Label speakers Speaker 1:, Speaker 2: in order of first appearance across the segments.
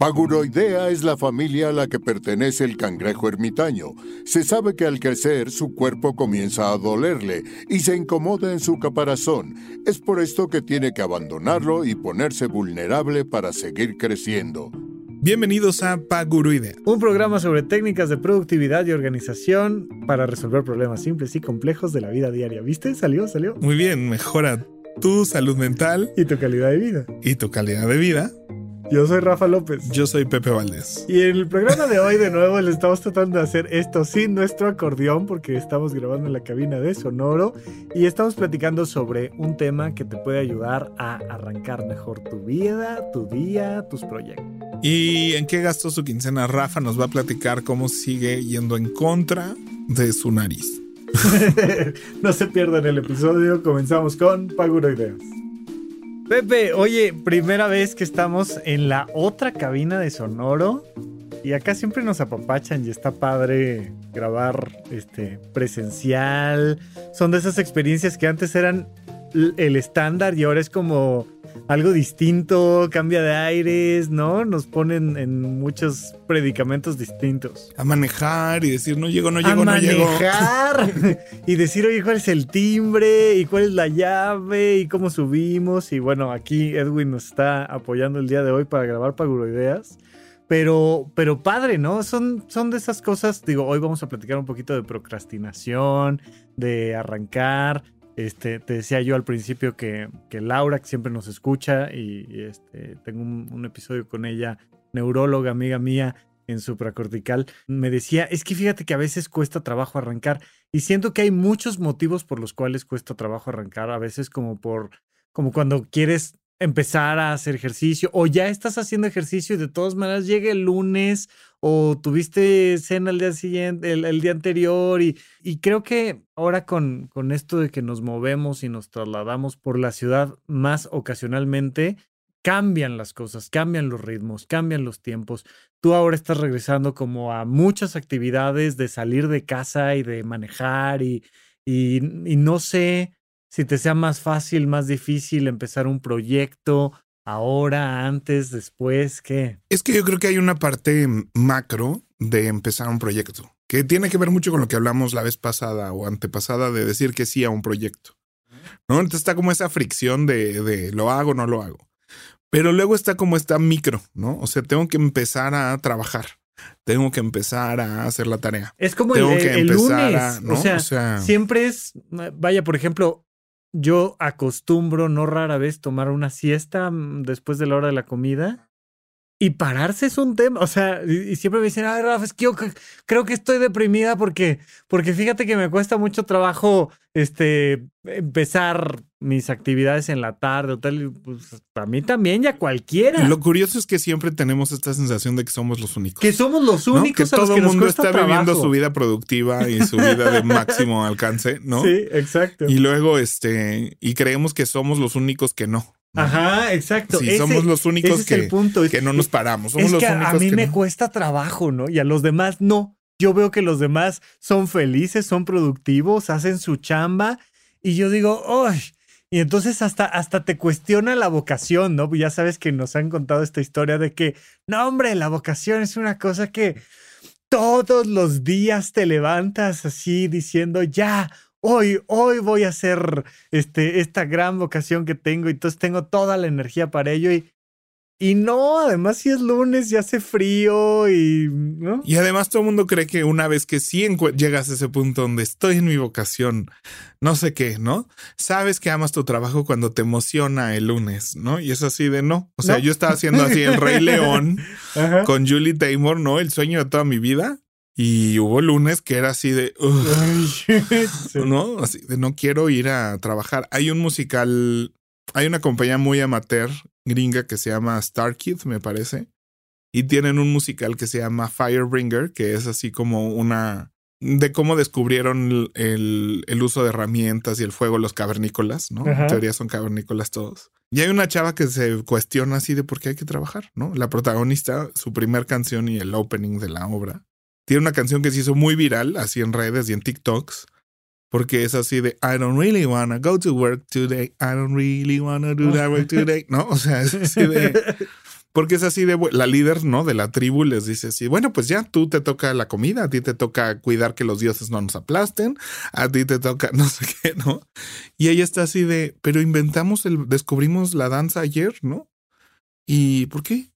Speaker 1: Paguroidea es la familia a la que pertenece el cangrejo ermitaño. Se sabe que al crecer su cuerpo comienza a dolerle y se incomoda en su caparazón. Es por esto que tiene que abandonarlo y ponerse vulnerable para seguir creciendo.
Speaker 2: Bienvenidos a Paguroidea,
Speaker 3: un programa sobre técnicas de productividad y organización para resolver problemas simples y complejos de la vida diaria. ¿Viste? Salió, salió.
Speaker 2: Muy bien, mejora tu salud mental
Speaker 3: y tu calidad de vida.
Speaker 2: Y tu calidad de vida
Speaker 3: yo soy Rafa López.
Speaker 2: Yo soy Pepe Valdés.
Speaker 3: Y en el programa de hoy, de nuevo, le estamos tratando de hacer esto sin nuestro acordeón, porque estamos grabando en la cabina de Sonoro y estamos platicando sobre un tema que te puede ayudar a arrancar mejor tu vida, tu día, tus proyectos.
Speaker 2: ¿Y en qué gastó su quincena? Rafa nos va a platicar cómo sigue yendo en contra de su nariz.
Speaker 3: no se pierdan el episodio. Comenzamos con Paguro Ideas. Pepe, oye, primera vez que estamos en la otra cabina de Sonoro. Y acá siempre nos apapachan y está padre grabar este presencial. Son de esas experiencias que antes eran el estándar y ahora es como algo distinto, cambia de aires, ¿no? Nos ponen en muchos predicamentos distintos.
Speaker 2: A manejar y decir, no llego, no llego,
Speaker 3: no
Speaker 2: llego.
Speaker 3: A manejar y decir, oye, ¿cuál es el timbre? ¿Y cuál es la llave? ¿Y cómo subimos? Y bueno, aquí Edwin nos está apoyando el día de hoy para grabar Paguroideas. Pero, pero padre, ¿no? Son, son de esas cosas, digo, hoy vamos a platicar un poquito de procrastinación, de arrancar, este, te decía yo al principio que, Laura, que siempre nos escucha, y, este, tengo un, episodio con ella, neuróloga, amiga mía, en supracortical, me decía, es que fíjate que a veces cuesta trabajo arrancar, y siento que hay muchos motivos por los cuales cuesta trabajo arrancar, a veces como por, como cuando quieres empezar a hacer ejercicio o ya estás haciendo ejercicio y de todas maneras llega el lunes o tuviste cena el día siguiente, el, día anterior y, y, creo que ahora con, con esto de que nos movemos y nos trasladamos por la ciudad más ocasionalmente, cambian las cosas, cambian los ritmos, cambian los tiempos. Tú ahora estás regresando como a muchas actividades de salir de casa y de manejar y, y no sé si te sea más fácil, más difícil empezar un proyecto ahora, antes, después, ¿qué?
Speaker 2: Es que yo creo que hay una parte macro de empezar un proyecto, que tiene que ver mucho con lo que hablamos la vez pasada o antepasada de decir que sí a un proyecto. ¿No? Entonces está como esa fricción de, de lo hago, no lo hago. Pero luego está como esta micro, ¿no? O sea, tengo que empezar a trabajar. Tengo que empezar a hacer la tarea.
Speaker 3: Es como el, que lunes. ¿no? o, sea, siempre es, vaya, por ejemplo, yo acostumbro no rara vez tomar una siesta mm, después de la hora de la comida. Y pararse es un tema, o sea, y, siempre me dicen, ay, Rafa, es que yo creo que estoy deprimida porque, porque fíjate que me cuesta mucho trabajo, este, empezar mis actividades en la tarde o tal, pues a mí también, ya cualquiera.
Speaker 2: Lo curioso es que siempre tenemos esta sensación de que somos los únicos.
Speaker 3: Que somos los únicos.
Speaker 2: Que todo el mundo está viviendo su vida productiva y su vida de máximo alcance, ¿no?
Speaker 3: Sí, exacto.
Speaker 2: Y luego, este, y creemos que somos los únicos que no.
Speaker 3: Ajá, exacto.
Speaker 2: Sí, somos los únicos que, que no nos paramos. Somos
Speaker 3: es
Speaker 2: que
Speaker 3: a mí me cuesta trabajo, ¿no? Y a los demás no. Yo veo que los demás son felices, son productivos, hacen su chamba. Y yo digo, ¡ay! Y entonces hasta, hasta te cuestiona la vocación, ¿no? Ya sabes que nos han contado esta historia de que, no, hombre, la vocación es una cosa que todos los días te levantas así diciendo, ya, hoy, hoy voy a hacer este, esta gran vocación que tengo, y entonces tengo toda la energía para ello y, y no, además si es lunes y hace frío y... ¿no?
Speaker 2: Y además todo el mundo cree que una vez que sí llegas a ese punto donde estoy en mi vocación, no sé qué, ¿no? Sabes que amas tu trabajo cuando te emociona el lunes, ¿no? Y es así de no. O sea, yo estaba haciendo así el Rey León con Julie Taymor, ¿no? El sueño de toda mi vida. Y hubo lunes que era así de, ¿no? Así de no quiero ir a trabajar. Hay un musical, hay una compañía muy amateur gringa que se llama Star Kid, me parece. Y tienen un musical que se llama Firebringer, que es así como una de cómo descubrieron el, el uso de herramientas y el fuego los cavernícolas, ¿no? En teoría son cavernícolas todos. Y hay una chava que se cuestiona así de por qué hay que trabajar, ¿no? La protagonista, su primer canción y el opening de la obra tiene una canción que se hizo muy viral, así en redes y en TikToks, porque es así de I don't really wanna go to work today, I don't really wanna do that work today, ¿no? O sea, es así de Porque es así de la líder, ¿no? De la tribu les dice así, bueno, pues ya tú te toca la comida, a ti te toca cuidar que los dioses no nos aplasten, a ti te toca no sé qué, ¿no? Y ella está así de, pero inventamos el, descubrimos la danza ayer, ¿no? ¿Y por qué?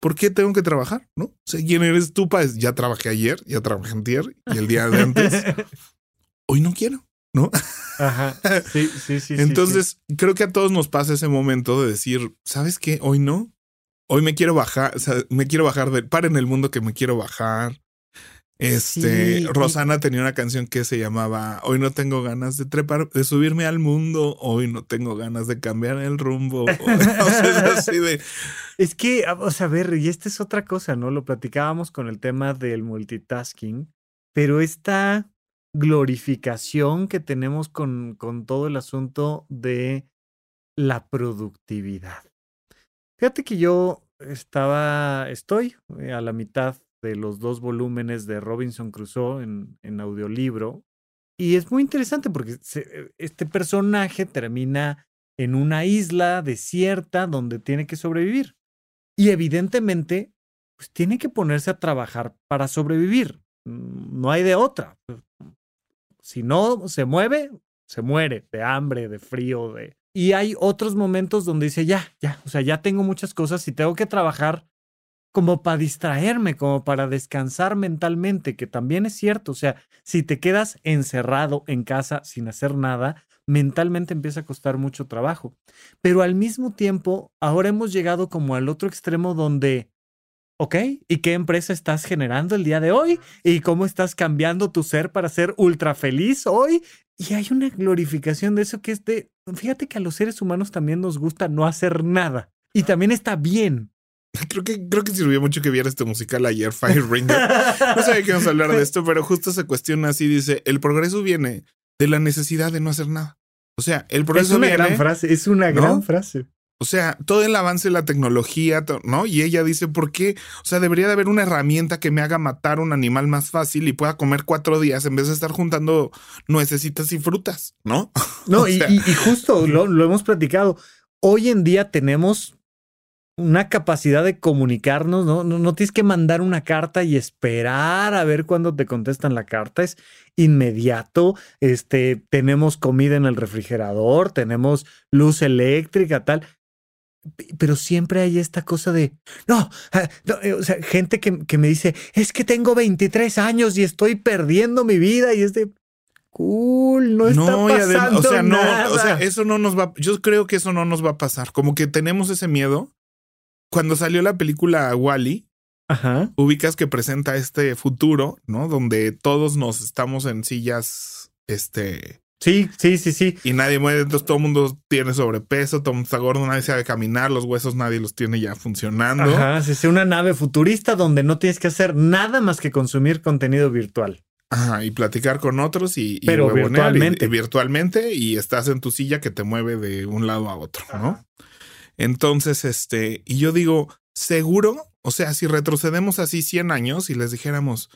Speaker 2: ¿Por qué tengo que trabajar? ¿No? O sea, ¿quién eres tú? Pues ya trabajé ayer, ya trabajé antier y el día de antes. Hoy no quiero, ¿no?
Speaker 3: Ajá. Sí, sí, sí.
Speaker 2: Entonces, creo que a todos nos pasa ese momento de decir, ¿sabes qué? Hoy no. Hoy me quiero bajar, o sea, me quiero bajar del par en el mundo que me quiero bajar. Este, Rosana tenía una canción que se llamaba Hoy no tengo ganas de trepar, de subirme al mundo, hoy no tengo ganas de cambiar el rumbo.
Speaker 3: Es que, o sea, a ver, y esta es otra cosa, ¿no? Lo platicábamos con el tema del multitasking, pero esta glorificación que tenemos con, con todo el asunto de la productividad. Fíjate que yo estaba, estoy eh, a la mitad de los dos volúmenes de Robinson Crusoe en, en audiolibro. Y es muy interesante porque eh, este personaje termina en una isla desierta donde tiene que sobrevivir. Y evidentemente, pues tiene que ponerse a trabajar para sobrevivir. Mm, no hay de otra. Si no se mueve, se muere de hambre, de frío, de... Y hay otros momentos donde dice, ya, ya, o sea, ya tengo muchas cosas y tengo que trabajar como para distraerme, como para descansar mentalmente, que también es cierto. O sea, si te quedas encerrado en casa sin hacer nada, mentalmente empieza a costar mucho trabajo. Pero al mismo tiempo, ahora hemos llegado como al otro extremo donde, ok, ¿y qué empresa estás generando el día de hoy? ¿Y cómo estás cambiando tu ser para ser ultra feliz hoy? Y hay una glorificación de eso que es de, fíjate que a los seres humanos también nos gusta no hacer nada. Y también está bien.
Speaker 2: Creo que, creo que sirvió mucho que viera este musical ayer, Fire Ringer. No sabía que íbamos a hablar de esto, pero justo se cuestiona así, dice, el progreso viene de la necesidad de no hacer nada. O sea, el progreso
Speaker 3: es una
Speaker 2: viene,
Speaker 3: gran frase, es una gran frase.
Speaker 2: O sea, todo el avance de la tecnología, ¿no? Y ella dice, ¿por qué? O sea, debería de haber una herramienta que me haga matar un animal más fácil y pueda comer cuatro días en vez de estar juntando nuecesitas y frutas, ¿no?
Speaker 3: No, y, justo lo, lo hemos platicado. Hoy en día tenemos una capacidad de comunicarnos, ¿no? ¿no? ¿no? tienes que mandar una carta y esperar a ver cuándo te contestan la carta, es inmediato, este, tenemos comida en el refrigerador, tenemos luz eléctrica, tal, pero siempre hay esta cosa de, no, ah, eh, o sea, gente que, que, me dice, es que tengo 23 años y estoy perdiendo mi vida y es de... Cool, no está no, pasando o sea, no, o sea,
Speaker 2: eso no nos va, yo creo que eso no nos va a pasar, como que tenemos ese miedo cuando salió la película Wally,
Speaker 3: Ajá.
Speaker 2: ubicas que presenta este futuro, ¿no? Donde todos nos estamos en sillas, este.
Speaker 3: Sí, sí, sí, sí.
Speaker 2: Y nadie muere, entonces todo el mundo tiene sobrepeso, todo el mundo está gordo, nadie sabe caminar, los huesos nadie los tiene ya funcionando.
Speaker 3: Ajá, sí, sí, una nave futurista donde no tienes que hacer nada más que consumir contenido virtual.
Speaker 2: Ajá, y platicar con otros y,
Speaker 3: Pero virtualmente.
Speaker 2: Y, virtualmente y estás en tu silla que te mueve de un lado a otro, ¿no? Entonces, este, y yo digo, seguro, o sea, si retrocedemos así 100 años y les dijéramos,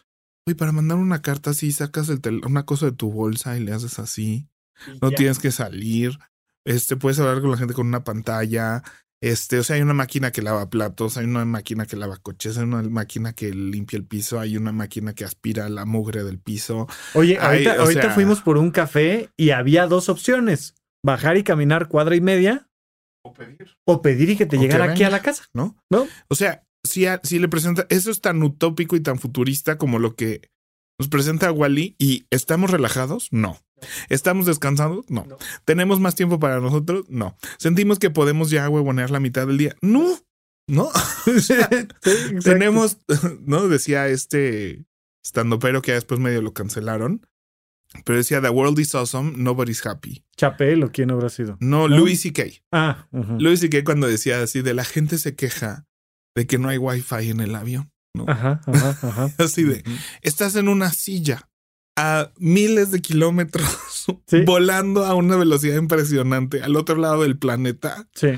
Speaker 2: oye, para mandar una carta así, sacas el una cosa de tu bolsa y le haces así, no tienes que salir, este, puedes hablar con la gente con una pantalla, este, o sea, hay una máquina que lava platos, hay una máquina que lava coches, hay una máquina que limpia el piso, hay una máquina que aspira la mugre del piso.
Speaker 3: Oye, ahorita, ahorita fuimos por un café y había dos opciones, bajar y caminar cuadra y media
Speaker 2: o pedir.
Speaker 3: O pedir y que te llegara aquí a la casa.
Speaker 2: ¿No?
Speaker 3: ¿No?
Speaker 2: O sea, si, si le presenta, eso es tan utópico y tan futurista como lo que nos presenta Wally y estamos relajados, no. ¿Estamos descansados? No. ¿Tenemos más tiempo para nosotros? No. ¿Sentimos que podemos ya huevonear la mitad del día? No. No. tenemos, ¿no? Decía este estando pero que después medio lo cancelaron. Pero decía, The world is awesome, nobody's happy.
Speaker 3: ¿Chapel o quién habrá sido?
Speaker 2: No, Louis C.K.
Speaker 3: Ah.
Speaker 2: Louis C.K. cuando decía así, de la gente se queja de que no hay wifi en el avión. ¿no?
Speaker 3: Ajá, ajá, ajá.
Speaker 2: así de, estás en una silla a miles de kilómetros volando a una velocidad impresionante al otro lado del planeta.
Speaker 3: Sí.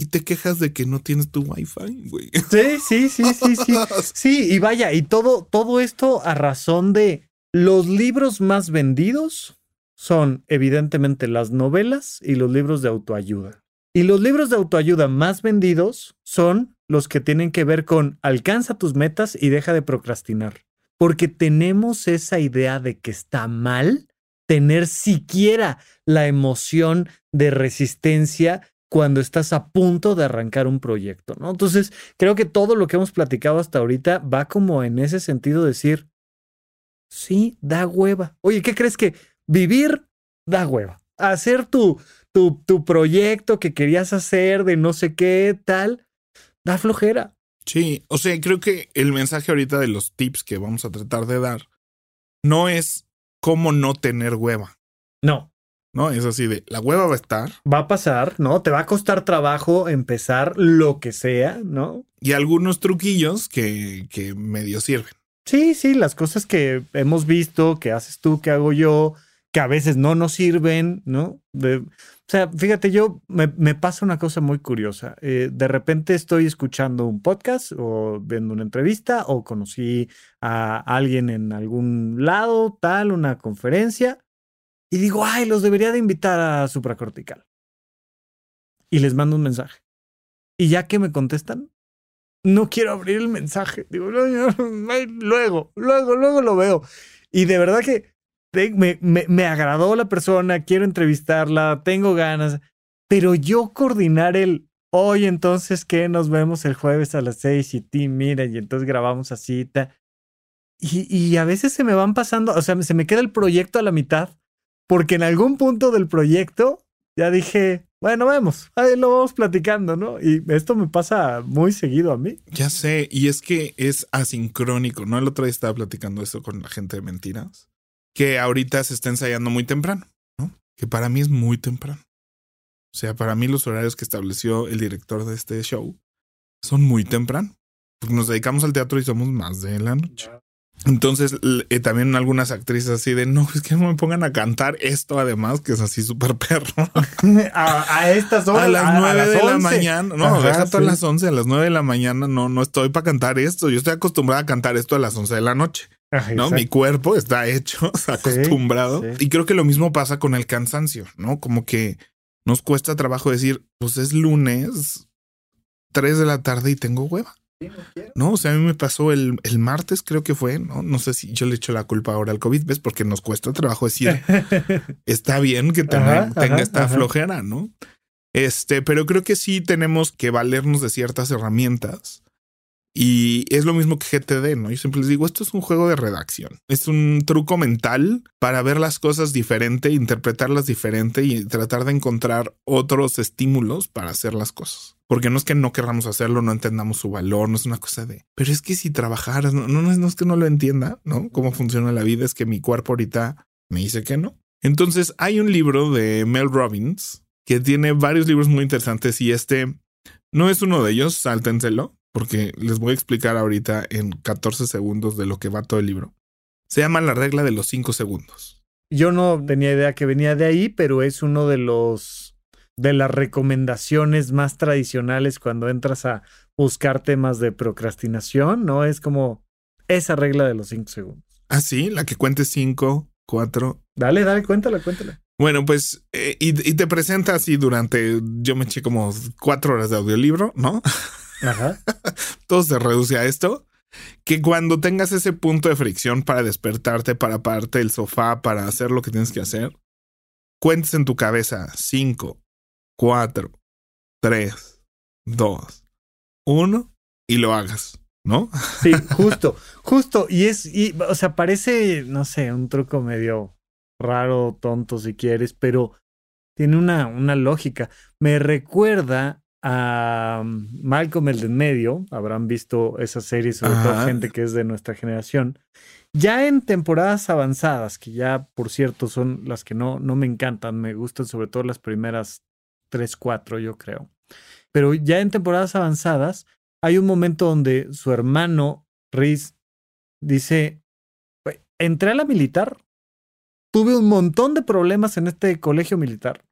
Speaker 2: Y te quejas de que no tienes tu wifi, güey.
Speaker 3: Sí, sí, sí, sí, sí. Sí, y vaya, y todo, todo esto a razón de los libros más vendidos son evidentemente las novelas y los libros de autoayuda. Y los libros de autoayuda más vendidos son los que tienen que ver con alcanza tus metas y deja de procrastinar. Porque tenemos esa idea de que está mal tener siquiera la emoción de resistencia cuando estás a punto de arrancar un proyecto, ¿no? Entonces, creo que todo lo que hemos platicado hasta ahorita va como en ese sentido decir, sí, da hueva. Oye, ¿qué crees que vivir da hueva? Hacer tu, tu, tu proyecto que querías hacer de no sé qué, tal, da flojera.
Speaker 2: Sí, o sea, creo que el mensaje ahorita de los tips que vamos a tratar de dar no es cómo no tener hueva.
Speaker 3: No.
Speaker 2: ¿no? Es así de, la hueva va a estar.
Speaker 3: Va a pasar, ¿no? Te va a costar trabajo empezar lo que sea, ¿no?
Speaker 2: Y algunos truquillos que, que medio sirven.
Speaker 3: Sí, sí, las cosas que hemos visto, que haces tú, que hago yo, que a veces no nos sirven, ¿no? o sea, fíjate, yo me, pasa una cosa muy curiosa. Eh, de repente estoy escuchando un podcast o viendo una entrevista o conocí a alguien en algún lado, tal, una conferencia y digo, ay, los debería de invitar a supracortical. Y les mando un mensaje. Y ya que me contestan, no quiero abrir el mensaje. Digo, luego, luego, luego lo veo. Y de verdad que me, me, me agradó la persona, quiero entrevistarla, tengo ganas, pero yo coordinar el, hoy entonces que nos vemos el jueves a las seis y ti, mira, y entonces grabamos así. Y, y a veces se me van pasando, o sea, se me queda el proyecto a la mitad porque en algún punto del proyecto ya dije, bueno, vemos, ahí lo vamos platicando, ¿no? Y esto me pasa muy seguido a mí.
Speaker 2: Ya sé, y es que es asincrónico, ¿no? El otro día estaba platicando eso con la gente de mentiras, que ahorita se está ensayando muy temprano, ¿no? Que para mí es muy temprano. O sea, para mí los horarios que estableció el director de este show son muy temprano, porque nos dedicamos al teatro y somos más de la noche. Entonces, eh, también algunas actrices así de no, es que no me pongan a cantar esto, además, que es así súper perro.
Speaker 3: a, estas horas.
Speaker 2: A las nueve de la mañana. No, deja a las once, a las nueve de la mañana. No, no estoy para cantar esto. Yo estoy acostumbrada a cantar esto a las once de la noche. ¿no? Mi cuerpo está hecho, acostumbrado. Y creo que lo mismo pasa con el cansancio, ¿no? Como que nos cuesta trabajo decir, pues es lunes, tres de la tarde y tengo hueva. No, o sea, a mí me pasó el, el, martes, creo que fue, ¿no? No sé si yo le echo la culpa ahora al COVID, ¿ves? Porque nos cuesta trabajo decir, está bien que tenga, esta flojera, ¿no? Este, pero creo que sí tenemos que valernos de ciertas herramientas. Y es lo mismo que GTD, ¿no? Yo siempre les digo, esto es un juego de redacción. Es un truco mental para ver las cosas diferente, interpretarlas diferente y tratar de encontrar otros estímulos para hacer las cosas. Porque no es que no querramos hacerlo, no entendamos su valor, no es una cosa de, pero es que si trabajaras, no, es que no lo entienda, ¿no? Cómo funciona la vida, es que mi cuerpo ahorita me dice que no. Entonces hay un libro de Mel Robbins que tiene varios libros muy interesantes y este no es uno de ellos, sáltenselo, porque les voy a explicar ahorita en 14 segundos de lo que va todo el libro. Se llama la regla de los 5 segundos.
Speaker 3: Yo no tenía idea que venía de ahí, pero es uno de los de las recomendaciones más tradicionales cuando entras a buscar temas de procrastinación, ¿no? Es como esa regla de los cinco segundos.
Speaker 2: Ah, sí, la que cuente cinco, cuatro.
Speaker 3: Dale, dale, cuéntala, cuéntala.
Speaker 2: Bueno, pues, eh, y, te presenta así durante, yo me eché como cuatro horas de audiolibro, ¿no? Ajá. Todo se reduce a esto. Que cuando tengas ese punto de fricción para despertarte, para pararte del sofá, para hacer lo que tienes que hacer, cuentes en tu cabeza cinco, cuatro, tres, dos, uno y lo hagas, ¿no?
Speaker 3: Sí, justo, justo. Y es, y, o sea, parece, no sé, un truco medio raro, tonto si quieres, pero tiene una, una lógica. Me recuerda a Malcolm el de en medio, habrán visto esa serie, sobre todo gente que es de nuestra generación. Ya en temporadas avanzadas, que ya por cierto son las que no, no me encantan, me gustan sobre todo las primeras 3, 4, yo creo. Pero ya en temporadas avanzadas, hay un momento donde su hermano, Riz, dice, entré a la militar, tuve un montón de problemas en este colegio militar,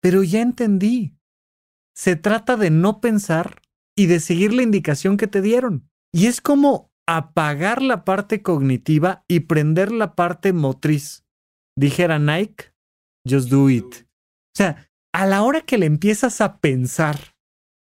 Speaker 3: pero ya entendí. Se trata de no pensar y de seguir la indicación que te dieron. Y es como apagar la parte cognitiva y prender la parte motriz. Dijera Nike, just do it. O sea, a la hora que le empiezas a pensar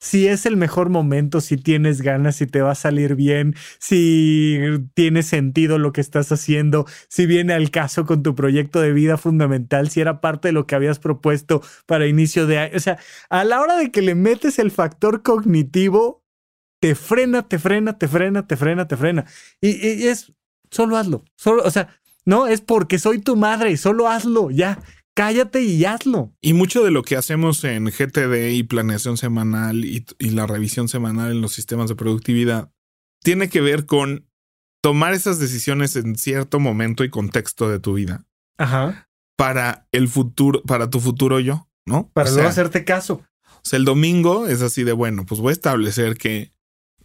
Speaker 3: si es el mejor momento, si tienes ganas, si te va a salir bien, si tiene sentido lo que estás haciendo, si viene al caso con tu proyecto de vida fundamental, si era parte de lo que habías propuesto para inicio de año. O sea, a la hora de que le metes el factor cognitivo, te frena, te frena, te frena, te frena, te frena. Y, y es, solo hazlo. Solo, o sea, no, es porque soy tu madre, solo hazlo, ya cállate y hazlo.
Speaker 2: Y mucho de lo que hacemos en GTD y planeación semanal y, la revisión semanal en los sistemas de productividad tiene que ver con tomar esas decisiones en cierto momento y contexto de tu vida.
Speaker 3: Ajá.
Speaker 2: Para el futuro, para tu futuro yo, ¿no?
Speaker 3: Para no hacerte caso.
Speaker 2: O sea, el domingo es así de bueno, pues voy a establecer que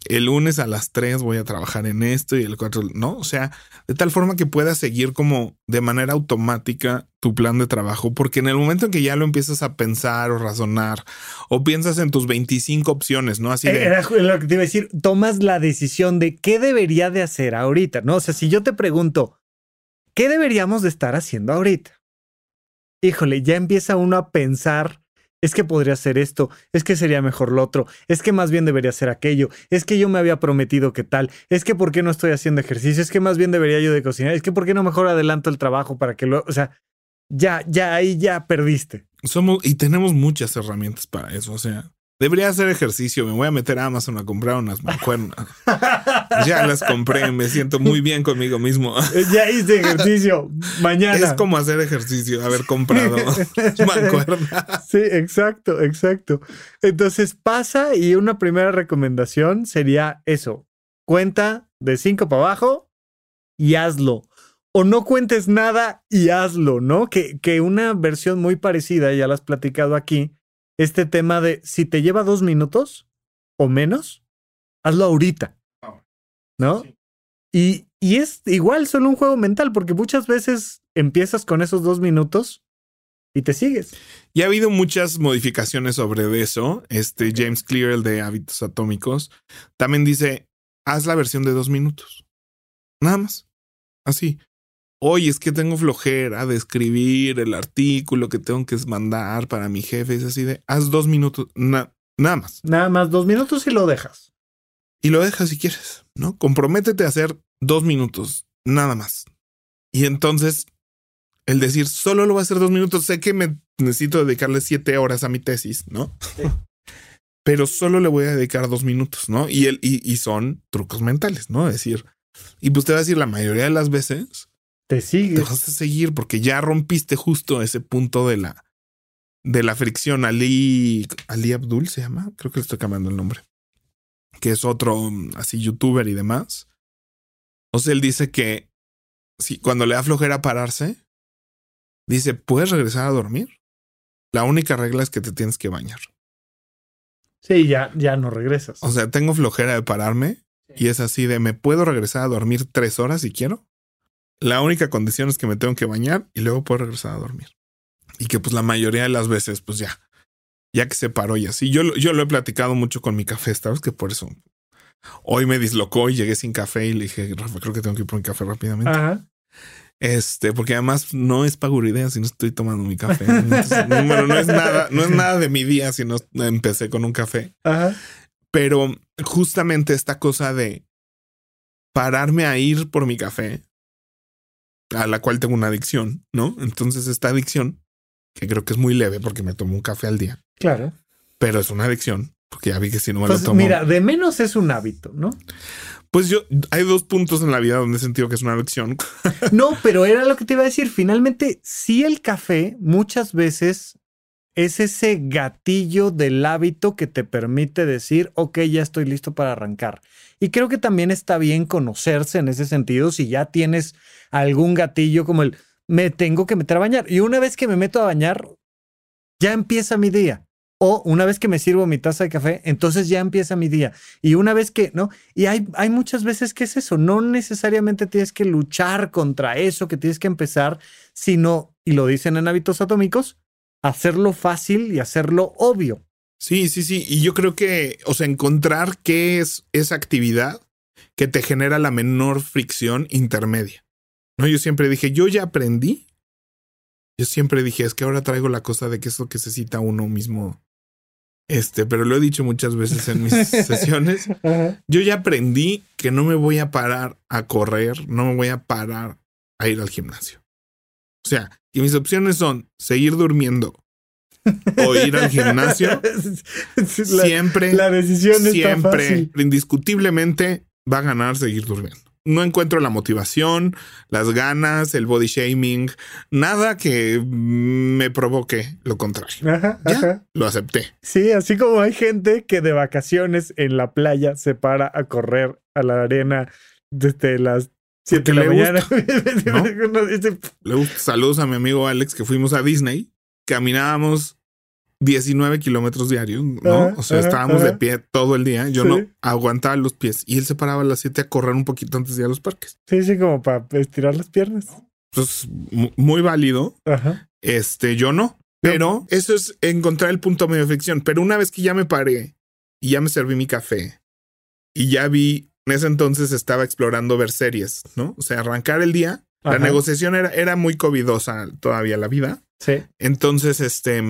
Speaker 2: el lunes a las 3 voy a trabajar en esto y el 4, ¿no? O sea, de tal forma que puedas seguir como de manera automática tu plan de trabajo, porque en el momento en que ya lo empiezas a pensar o razonar, o piensas en tus 25 opciones, ¿no? Así de...
Speaker 3: Era lo que te iba a decir, tomas la decisión de qué debería de hacer ahorita, ¿no? O sea, si yo te pregunto, ¿qué deberíamos de estar haciendo ahorita? Híjole, ya empieza uno a pensar es que podría ser esto, es que sería mejor lo otro, es que más bien debería ser aquello, es que yo me había prometido que tal, es que por qué no estoy haciendo ejercicio, es que más bien debería yo de cocinar, es que por qué no mejor adelanto el trabajo para que lo, o sea, ya, ya ahí ya perdiste.
Speaker 2: Somos y tenemos muchas herramientas para eso, o sea, Debería hacer ejercicio. Me voy a meter a Amazon a comprar unas mancuernas. ya las compré. Me siento muy bien conmigo mismo.
Speaker 3: ya hice ejercicio. Mañana.
Speaker 2: Es como hacer ejercicio, haber comprado mancuernas.
Speaker 3: Sí, exacto, exacto. Entonces pasa y una primera recomendación sería eso. Cuenta de cinco para abajo y hazlo. O no cuentes nada y hazlo, ¿no? Que, que una versión muy parecida, ya la has platicado aquí, este tema de si te lleva dos minutos o menos, hazlo ahorita. Ah, ¿No? Y, y es igual solo un juego mental, porque muchas veces empiezas con esos dos minutos y te sigues.
Speaker 2: Y ha habido muchas modificaciones sobre eso. Este James Clear, el de hábitos atómicos, también dice: haz la versión de dos minutos. Nada más. Así oye, es que tengo flojera de escribir el artículo que tengo que mandar para mi jefe. Es así de, haz dos minutos, nada más.
Speaker 3: Nada más dos minutos y lo dejas.
Speaker 2: Y lo dejas si quieres, ¿no? Comprométete a hacer dos minutos, nada más. Y entonces, el decir, solo lo voy a hacer dos minutos, sé que me necesito dedicarle siete horas a mi tesis, ¿no? Pero solo le voy a dedicar dos minutos, ¿no? Y, el, y, y son trucos mentales, ¿no? Es decir, y pues te va a decir, la mayoría de las veces
Speaker 3: te sigues.
Speaker 2: Te vas a seguir porque ya rompiste justo ese punto de la, de la fricción. Ali, Ali Abdul se llama, creo que le estoy cambiando el nombre, que es otro mm, así youtuber y demás. O sea, él dice que si cuando le da flojera pararse, dice, ¿puedes regresar a dormir? La única regla es que te tienes que bañar.
Speaker 3: Sí, ya, ya no regresas.
Speaker 2: O sea, tengo flojera de pararme y es así de, ¿me puedo regresar a dormir tres horas si quiero? La única condición es que me tengo que bañar y luego puedo regresar a dormir. Y que pues la mayoría de las veces, pues ya, ya que se paró y así. Yo, yo lo he platicado mucho con mi café, ¿sabes? Que por eso hoy me dislocó y llegué sin café y le dije, Rafa, creo que tengo que ir por mi café rápidamente. Ajá. Este, porque además no es idea si no estoy tomando mi café. bueno, no es nada, no es nada de mi día si no empecé con un café.
Speaker 3: Ajá.
Speaker 2: Pero justamente esta cosa de pararme a ir por mi café a la cual tengo una adicción, ¿no? Entonces esta adicción, que creo que es muy leve porque me tomo un café al día.
Speaker 3: Claro.
Speaker 2: Pero es una adicción, porque ya vi que si no me
Speaker 3: lo
Speaker 2: tomo.
Speaker 3: Mira, de menos es un hábito, ¿no?
Speaker 2: Pues yo, hay dos puntos en la vida donde he sentido que es una adicción.
Speaker 3: no, pero era lo que te iba a decir. Finalmente, sí el café muchas veces es ese gatillo del hábito que te permite decir, ok, ya estoy listo para arrancar. Y creo que también está bien conocerse en ese sentido si ya tienes algún gatillo como el, me tengo que meter a bañar. Y una vez que me meto a bañar, ya empieza mi día. O una vez que me sirvo mi taza de café, entonces ya empieza mi día. Y una vez que, ¿no? Y hay, hay muchas veces que es eso. No necesariamente tienes que luchar contra eso que tienes que empezar, sino, y lo dicen en hábitos atómicos, hacerlo fácil y hacerlo obvio.
Speaker 2: Sí, sí, sí. Y yo creo que, o sea, encontrar qué es esa actividad que te genera la menor fricción intermedia. No, yo siempre dije, yo ya aprendí. Yo siempre dije, es que ahora traigo la cosa de que es lo que necesita uno mismo este, pero lo he dicho muchas veces en mis sesiones. Yo ya aprendí que no me voy a parar a correr, no me voy a parar a ir al gimnasio. O sea, que mis opciones son seguir durmiendo o ir al gimnasio. siempre,
Speaker 3: la decisión
Speaker 2: siempre, indiscutiblemente va a ganar seguir durmiendo no encuentro la motivación, las ganas, el body shaming, nada que me provoque lo contrario. ya lo acepté.
Speaker 3: Sí, así como hay gente que de vacaciones en la playa se para a correr a la arena desde las 7 de la mañana.
Speaker 2: Saludos a mi amigo Alex que fuimos a Disney, caminábamos 19 kilómetros diarios, ¿no? o sea, estábamos de pie todo el día. Yo no aguantaba los pies y él se paraba a las 7 a correr un poquito antes de ir a los parques.
Speaker 3: Sí, sí, como para estirar las piernas.
Speaker 2: Pues muy válido. Ajá. Este, yo no. Pero eso es encontrar el punto medio de ficción. Pero una vez que ya me paré y ya me serví mi café y ya vi, en ese entonces estaba explorando ver series, ¿no? O sea, arrancar el día. La negociación era, era muy covidosa todavía la vida.
Speaker 3: Sí.
Speaker 2: Entonces, este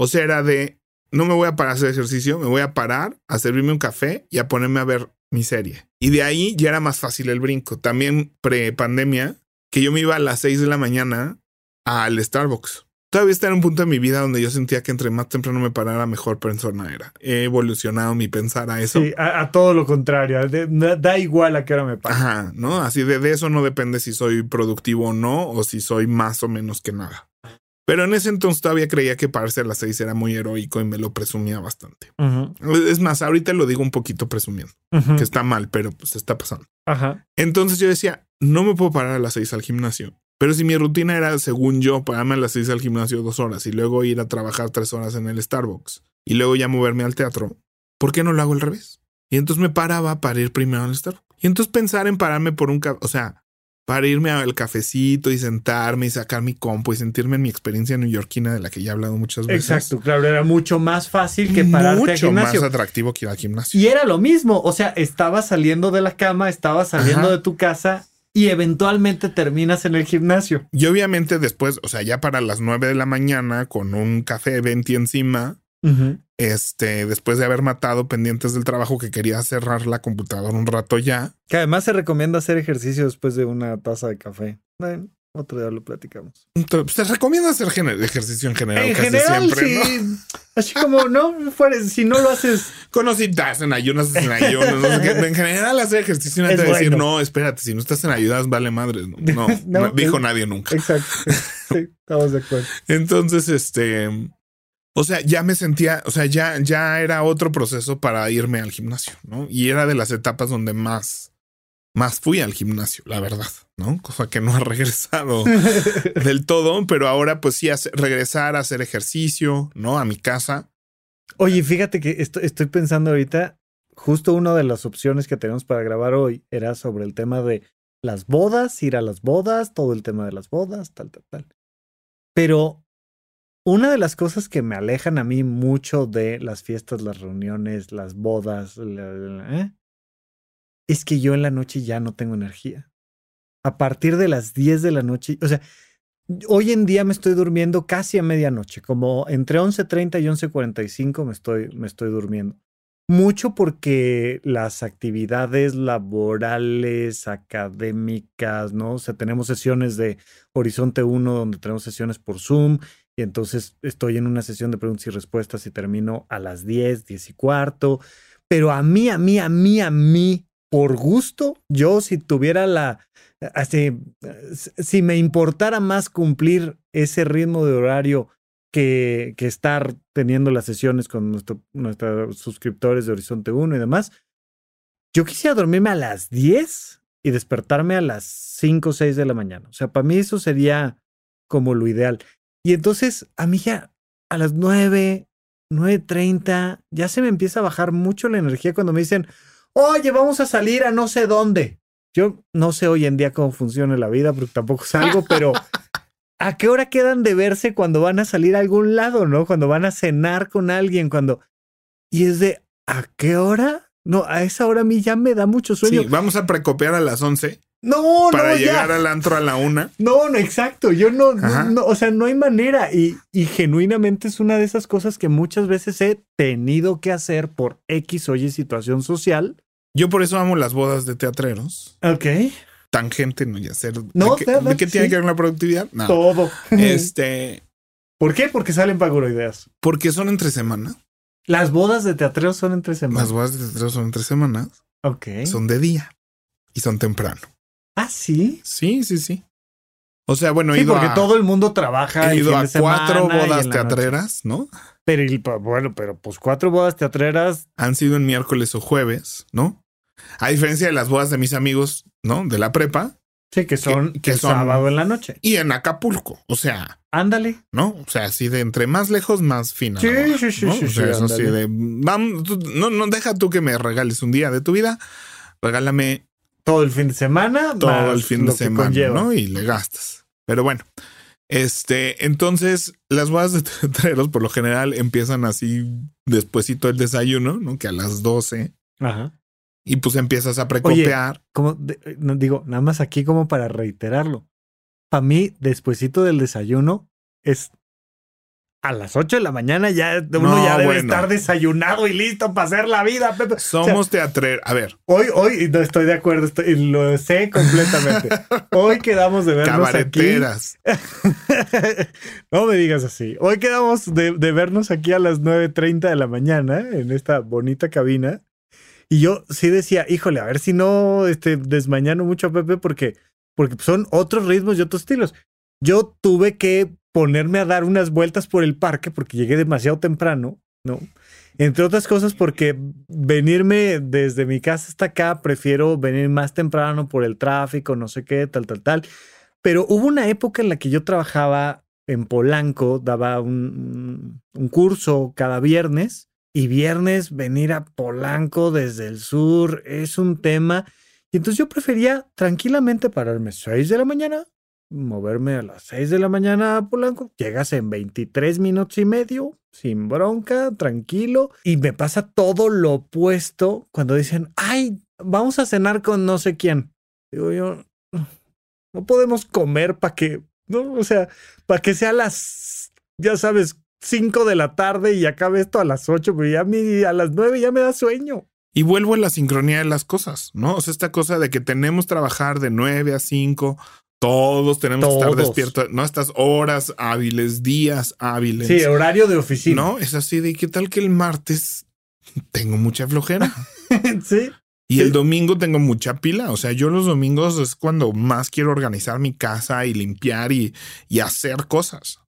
Speaker 2: o sea, era de, no me voy a parar a hacer ejercicio, me voy a parar a servirme un café y a ponerme a ver mi serie. Y de ahí ya era más fácil el brinco. También pre-pandemia, que yo me iba a las 6 de la mañana al Starbucks. Todavía está en un punto de mi vida donde yo sentía que entre más temprano me parara, mejor persona era. He evolucionado mi pensar a eso.
Speaker 3: Sí, a, todo lo contrario. da igual a qué hora me paro.
Speaker 2: Ajá, ¿no? Así de, de eso no depende si soy productivo o no, o si soy más o menos que nada. Pero en ese entonces todavía creía que pararse a las seis era muy heroico y me lo presumía bastante. Es más, ahorita lo digo un poquito presumiendo, que está mal, pero pues está pasando.
Speaker 3: Ajá.
Speaker 2: Entonces yo decía, no me puedo parar a las seis al gimnasio. Pero si mi rutina era, según yo, pararme a las seis al gimnasio dos horas y luego ir a trabajar tres horas en el Starbucks y luego ya moverme al teatro, ¿por qué no lo hago al revés? Y entonces me paraba para ir primero al Starbucks. Y entonces pensar en pararme por un... O sea, para irme al cafecito y sentarme y sacar mi compo y sentirme en mi experiencia neoyorquina de la que ya he hablado muchas veces.
Speaker 3: Exacto, claro, era mucho más fácil que pararte
Speaker 2: mucho
Speaker 3: al
Speaker 2: gimnasio. más atractivo que ir al gimnasio.
Speaker 3: Y era lo mismo, o sea, estabas saliendo de la cama, estabas saliendo de tu casa y eventualmente terminas en el gimnasio.
Speaker 2: Y obviamente después, o sea, ya para las nueve de la mañana con un café venti encima, este, después de haber matado pendientes del trabajo que quería cerrar la computadora un rato ya.
Speaker 3: Que además se recomienda hacer ejercicio después de una taza de café. Bueno, otro día lo platicamos.
Speaker 2: Entonces, se recomienda hacer ejercicio en general.
Speaker 3: En general, sí. Así como, no, si no lo haces.
Speaker 2: Estás en ayunas, en ayunas. No sé En general, hacer ejercicio antes de decir, no, espérate, si no estás en ayudas, vale madre. No, no, dijo nadie nunca.
Speaker 3: Exacto. Sí, estamos de acuerdo.
Speaker 2: Entonces, este o sea, ya me sentía, o sea, ya, ya era otro proceso para irme al gimnasio, ¿no? Y era de las etapas donde más, más fui al gimnasio, la verdad, ¿no? Cosa que no ha regresado del todo, pero ahora pues sí, regresar a hacer ejercicio, ¿no? A mi casa.
Speaker 3: Oye, fíjate que estoy pensando ahorita, justo una de las opciones que tenemos para grabar hoy era sobre el tema de las bodas, ir a las bodas, todo el tema de las bodas, tal, tal, tal. Pero una de las cosas que me alejan a mí mucho de las fiestas, las reuniones, las bodas, ¿eh? Es que yo en la noche ya no tengo energía. A partir de las 10 de la noche, o sea, hoy en día me estoy durmiendo casi a medianoche, como entre 11.30 y 11.45 me estoy, me estoy durmiendo. Mucho porque las actividades laborales, académicas, ¿no? O sea, tenemos sesiones de Horizonte 1 donde tenemos sesiones por Zoom y entonces estoy en una sesión de preguntas y respuestas y termino a las 10, 10 y cuarto. Pero a mí, a mí, a mí, a mí, por gusto, yo si tuviera la, así, si me importara más cumplir ese ritmo de horario que, que estar teniendo las sesiones con nuestro, nuestros suscriptores de Horizonte 1 y demás, yo quisiera dormirme a las 10 y despertarme a las 5 o 6 de la mañana. O sea, para mí eso sería como lo ideal. Y entonces a mí ya a las 9, 9.30, ya se me empieza a bajar mucho la energía cuando me dicen, oye, vamos a salir a no sé dónde. Yo no sé hoy en día cómo funciona la vida, porque tampoco salgo, pero ¿a qué hora quedan de verse cuando van a salir a algún lado, no? Cuando van a cenar con alguien, cuando... Y es de, ¿a qué hora? No, a esa hora a mí ya me da mucho sueño.
Speaker 2: Sí, vamos a precopiar a las 11
Speaker 3: No,
Speaker 2: para
Speaker 3: no,
Speaker 2: llegar
Speaker 3: ya.
Speaker 2: al antro a la una.
Speaker 3: No, no, exacto. Yo no, no,
Speaker 2: Ajá.
Speaker 3: no, o sea, no hay manera. Y, y genuinamente es una de esas cosas que muchas veces he tenido que hacer por X o Y situación social.
Speaker 2: Yo por eso amo las bodas de teatreros.
Speaker 3: Ok.
Speaker 2: Tangente, no ya ser.
Speaker 3: No,
Speaker 2: ¿De qué, de qué tiene
Speaker 3: sí.
Speaker 2: que ver la productividad? No.
Speaker 3: Todo.
Speaker 2: Este,
Speaker 3: ¿Por qué? Porque salen paguroideas.
Speaker 2: porque son entre semana.
Speaker 3: Las bodas de teatreros son entre semanas.
Speaker 2: Las bodas de teatreros son entre semanas.
Speaker 3: Ok.
Speaker 2: Son de día y son temprano.
Speaker 3: Ah, sí.
Speaker 2: Sí, sí, sí. O sea, bueno, he
Speaker 3: Sí,
Speaker 2: ido
Speaker 3: porque
Speaker 2: a,
Speaker 3: todo el mundo trabaja.
Speaker 2: he ido a
Speaker 3: semana
Speaker 2: cuatro bodas
Speaker 3: noche.
Speaker 2: teatreras, ¿no?
Speaker 3: Pero bueno, pero pues cuatro bodas teatreras.
Speaker 2: Han sido en miércoles o jueves, ¿no? A diferencia de las bodas de mis amigos, ¿no? De la prepa
Speaker 3: Sí, que son
Speaker 2: que
Speaker 3: el
Speaker 2: son-
Speaker 3: sábado en la noche.
Speaker 2: y en Acapulco. O sea,
Speaker 3: Ándale.
Speaker 2: ¿no? O sea, así de entre más lejos, más fina.
Speaker 3: Sí,
Speaker 2: boda,
Speaker 3: sí, sí,
Speaker 2: ¿no?
Speaker 3: sí,
Speaker 2: O sea,
Speaker 3: sí,
Speaker 2: es así
Speaker 3: ándale.
Speaker 2: de, vamos, tú- no, no, deja tú que me regales un día de tu vida. Regálame
Speaker 3: Todo el fin de semana.
Speaker 2: todo el fin de semana. ¿no? Y le gastas. Pero bueno, este, entonces las bodas de teatreros por lo general empiezan así despuesito del desayuno, ¿no? Que a las 12
Speaker 3: Ajá.
Speaker 2: Y pues empiezas a precopear.
Speaker 3: Como de- no, digo, nada más aquí como para reiterarlo. Para mí, despuesito del desayuno, es a las 8 de la mañana ya uno
Speaker 2: No,
Speaker 3: ya debe
Speaker 2: bueno.
Speaker 3: estar desayunado y listo para hacer la vida, Pepe. O sea,
Speaker 2: Somos teatreros. A ver,
Speaker 3: hoy, hoy, no estoy de acuerdo, estoy, lo sé completamente. Hoy quedamos de vernos aquí.
Speaker 2: cabareteras.
Speaker 3: no me digas así. Hoy quedamos de, de vernos aquí a las 9.30 de la mañana en esta bonita cabina. Y yo sí decía, híjole, a ver si no este, desmañano mucho a Pepe porque, porque son otros ritmos y otros estilos. Yo tuve que ponerme a dar unas vueltas por el parque porque llegué demasiado temprano, ¿no? Entre otras cosas porque venirme desde mi casa hasta acá, prefiero venir más temprano por el tráfico, no sé qué, tal, tal, tal. Pero hubo una época en la que yo trabajaba en Polanco, daba un, un curso cada viernes y viernes venir a Polanco desde el sur es un tema. Y entonces yo prefería tranquilamente pararme 6 de la mañana, moverme a las 6 de la mañana a Polanco, llegas en 23 minutos y medio, sin bronca, tranquilo, y me pasa todo lo opuesto cuando dicen, ay, vamos a cenar con no sé quién. Digo yo, no podemos comer para que, no, o sea, para que sea las, ya sabes, 5 de la tarde y acabe esto a las 8, pero ya a, las 9 ya me da sueño.
Speaker 2: Y vuelvo a la sincronía de las cosas, ¿no? O sea, esta cosa de que tenemos que trabajar de 9 a 5, todos tenemos que estar despiertos, ¿no? Estas horas hábiles, días hábiles.
Speaker 3: Sí, horario de oficina.
Speaker 2: No, es así de qué tal que el martes tengo mucha flojera
Speaker 3: sí.
Speaker 2: y
Speaker 3: Sí.
Speaker 2: el domingo tengo mucha pila. O sea, yo los domingos es cuando más quiero organizar mi casa y limpiar y, y hacer cosas.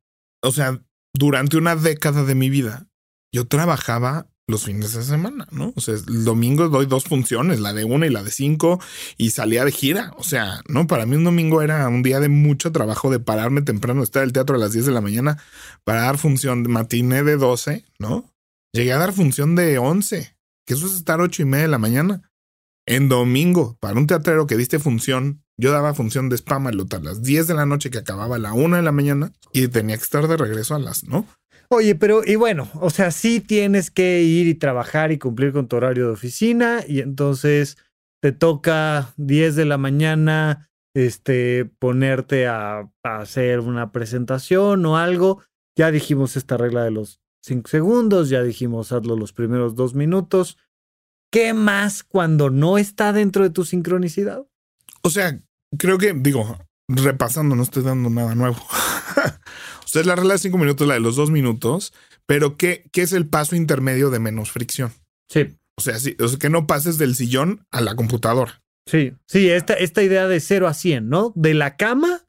Speaker 2: O sea, durante una década de mi vida, yo trabajaba los fines de semana, ¿no? O sea, el domingo doy dos funciones, la de una y la de cinco, y salía de gira. O sea, no, para mí un domingo era un día de mucho trabajo, de pararme temprano, estar en el teatro a las 10 de la mañana para dar función de matiné de 12, ¿no? Llegué a dar función de 11, que eso es estar ocho y media de la mañana. En domingo, para un teatrero que diste función, yo daba función de Spamalot a las 10 de la noche que acababa a la una de la mañana y tenía que estar de regreso a las, ¿no?
Speaker 3: Oye, pero y bueno, o sea, sí tienes que ir y trabajar y cumplir con tu horario de oficina y entonces te toca 10 de la mañana este ponerte a, a hacer una presentación o algo. Ya dijimos esta regla de los 5 segundos, ya dijimos hazlo los primeros dos minutos. ¿Qué más cuando no está dentro de tu sincronicidad?
Speaker 2: O sea, creo que, digo, repasando, no estoy dando nada nuevo. o sea, es la regla de cinco minutos, la de los dos minutos, pero ¿qué, qué es el paso intermedio de menos fricción?
Speaker 3: Sí,
Speaker 2: O sea, sí, o sea, que no pases del sillón a la computadora.
Speaker 3: sí, sí, esta, esta idea de 0 a 100, ¿no? De la cama,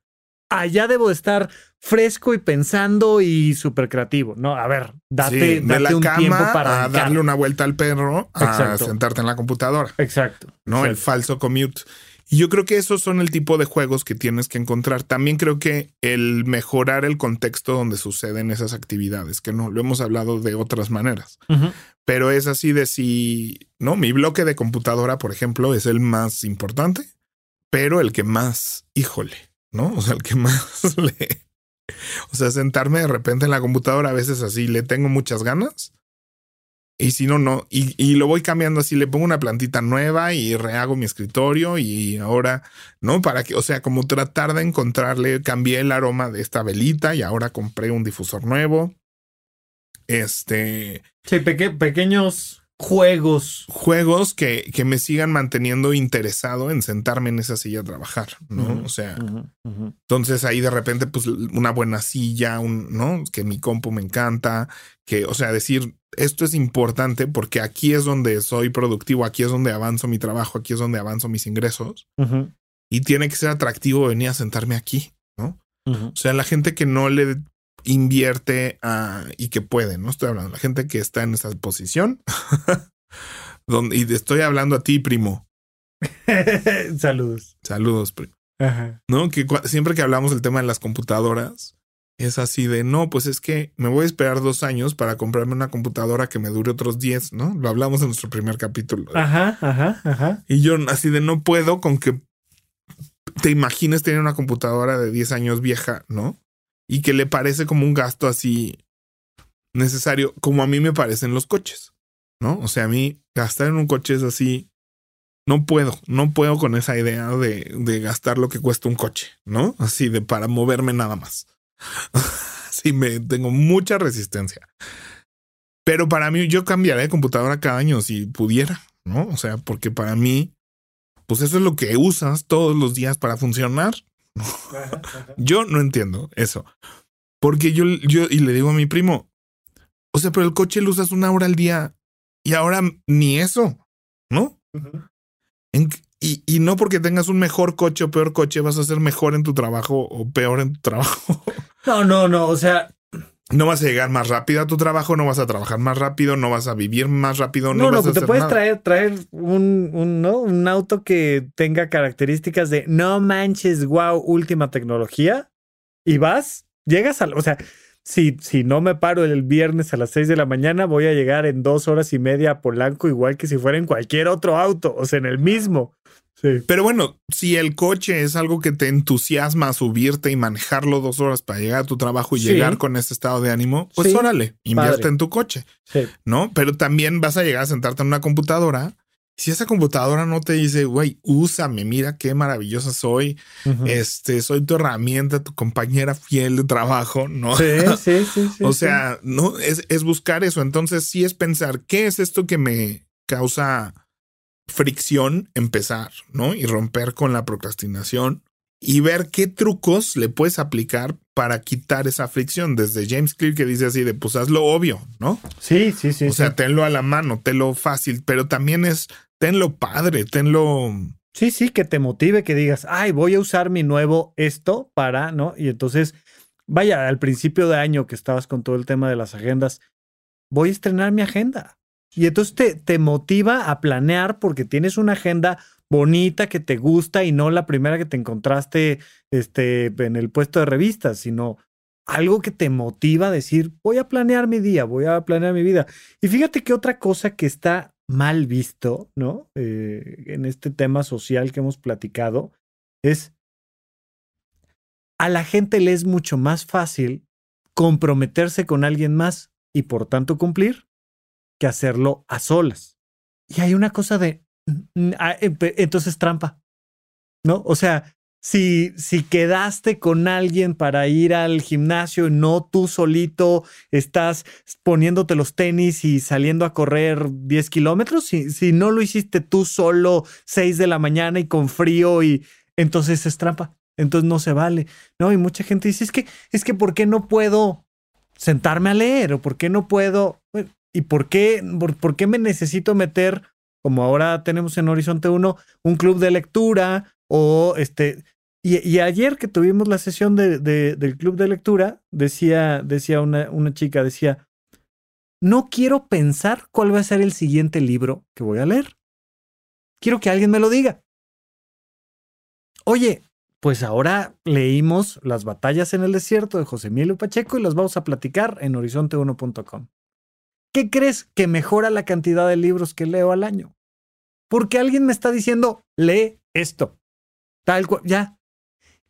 Speaker 3: allá debo de estar fresco y pensando y súper creativo. No, a ver, date,
Speaker 2: Sí, de
Speaker 3: date
Speaker 2: la
Speaker 3: un tiempo
Speaker 2: cama
Speaker 3: para
Speaker 2: a darle una vuelta al perro, a
Speaker 3: Exacto.
Speaker 2: sentarte en la computadora,
Speaker 3: Exacto.
Speaker 2: ¿no? El falso commute. Y yo creo que esos son el tipo de juegos que tienes que encontrar. También creo que el mejorar el contexto donde suceden esas actividades, que no lo hemos hablado de otras maneras. Pero es así de si, no, mi bloque de computadora, por ejemplo, es el más importante, pero el que más, híjole, ¿no? O sea, el que más le... O sea, sentarme de repente en la computadora a veces así, le tengo muchas ganas. Y si no, no. Y, y, lo voy cambiando así, le pongo una plantita nueva y rehago mi escritorio y ahora, ¿no? Para que, o sea, como tratar de encontrarle, cambié el aroma de esta velita y ahora compré un difusor nuevo. Este.
Speaker 3: Sí, pequeños juegos.
Speaker 2: Juegos que, que, me sigan manteniendo interesado en sentarme en esa silla a trabajar, ¿no? o sea, entonces ahí de repente, pues una buena silla, un, ¿no? Que mi compu me encanta, que, o sea, decir, esto es importante porque aquí es donde soy productivo, aquí es donde avanzo mi trabajo, aquí es donde avanzo mis ingresos. Y tiene que ser atractivo venir a sentarme aquí, ¿no? O sea, la gente que no le invierte y que puede, no estoy hablando, la gente que está en esa posición, donde, y estoy hablando a ti, primo.
Speaker 3: Saludos.
Speaker 2: Saludos, primo. ¿No? Que siempre que hablamos del tema de las computadoras, es así de, no, pues es que me voy a esperar dos años para comprarme una computadora que me dure otros diez, ¿no? Lo hablamos en nuestro primer capítulo.
Speaker 3: Ajá, ajá, ajá.
Speaker 2: Y yo así de, no puedo con que te imagines tener una computadora de 10 años vieja, ¿no? Y que le parece como un gasto así necesario, como a mí me parecen los coches, ¿no? O sea, a mí gastar en un coche es así, no puedo, no puedo con esa idea de, de gastar lo que cuesta un coche, ¿no? Así de para moverme nada más. sí, me tengo mucha resistencia. Pero para mí, yo cambiaría de computadora cada año si pudiera, ¿no? O sea, porque para mí, pues eso es lo que usas todos los días para funcionar. yo no entiendo eso. Porque yo, yo, y le digo a mi primo, o sea, pero el coche lo usas una hora al día y ahora ni eso, ¿no? y, y, no porque tengas un mejor coche o peor coche vas a ser mejor en tu trabajo o peor en tu trabajo.
Speaker 3: No, no, no, o sea,
Speaker 2: no vas a llegar más rápido a tu trabajo, no vas a trabajar más rápido, no vas a vivir más rápido, no,
Speaker 3: no
Speaker 2: vas
Speaker 3: no,
Speaker 2: a
Speaker 3: te puedes traer, traer un, un, ¿no? un auto que tenga características de no manches, wow, última tecnología, y vas, llegas al, o sea, si, si no me paro el viernes a las 6 de la mañana, voy a llegar en dos horas y media a Polanco, igual que si fuera en cualquier otro auto, o sea, en el mismo.
Speaker 2: Pero bueno, si el coche es algo que te entusiasma a subirte y manejarlo dos horas para llegar a tu trabajo y llegar con ese estado de ánimo, pues órale, invierte en tu coche. ¿No? Pero también vas a llegar a sentarte en una computadora. Si esa computadora no te dice, güey, úsame, mira qué maravillosa soy, este, soy tu herramienta, tu compañera fiel de trabajo, ¿no?
Speaker 3: Sí, sí, sí.
Speaker 2: o sea, no es, es buscar eso. Entonces, sí es pensar, ¿qué es esto que me causa fricción empezar, ¿no? Y romper con la procrastinación y ver qué trucos le puedes aplicar para quitar esa fricción. Desde James Clear que dice así de pues haz lo obvio, ¿no?
Speaker 3: Sí, sí, sí.
Speaker 2: O sea, tenlo a la mano, tenlo fácil, pero también es tenlo padre, tenlo.
Speaker 3: Sí, sí, que te motive, que digas, ay, voy a usar mi nuevo esto para, ¿no? Y entonces, vaya, al principio de año que estabas con todo el tema de las agendas, voy a estrenar mi agenda. Y entonces te, te motiva a planear porque tienes una agenda bonita que te gusta y no la primera que te encontraste este, en el puesto de revistas, sino algo que te motiva a decir, voy a planear mi día, voy a planear mi vida. Y fíjate que otra cosa que está mal visto, ¿no? Eh, en este tema social que hemos platicado, es a la gente le es mucho más fácil comprometerse con alguien más y por tanto cumplir que hacerlo a solas. Y hay una cosa de, ah, entonces trampa, ¿no? O sea, si, si quedaste con alguien para ir al gimnasio y no tú solito estás poniéndote los tenis y saliendo a correr 10 kilómetros, si, si no lo hiciste tú solo 6 de la mañana y con frío y entonces es trampa, entonces no se vale, ¿no? Y mucha gente dice, es que, es que, ¿por qué no puedo sentarme a leer o por qué no puedo? ¿Y por qué, por, qué me necesito meter, como ahora tenemos en Horizonte 1, un club de lectura o este... Y, ayer que tuvimos la sesión de, del club de lectura, decía, decía una, una chica, decía, no quiero pensar cuál va a ser el siguiente libro que voy a leer. Quiero que alguien me lo diga. Oye, pues ahora leímos Las batallas en el desierto de José Emilio Pacheco y las vamos a platicar en horizonte1.com. ¿qué crees que mejora la cantidad de libros que leo al año? Porque alguien me está diciendo, lee esto. Tal cual, ya.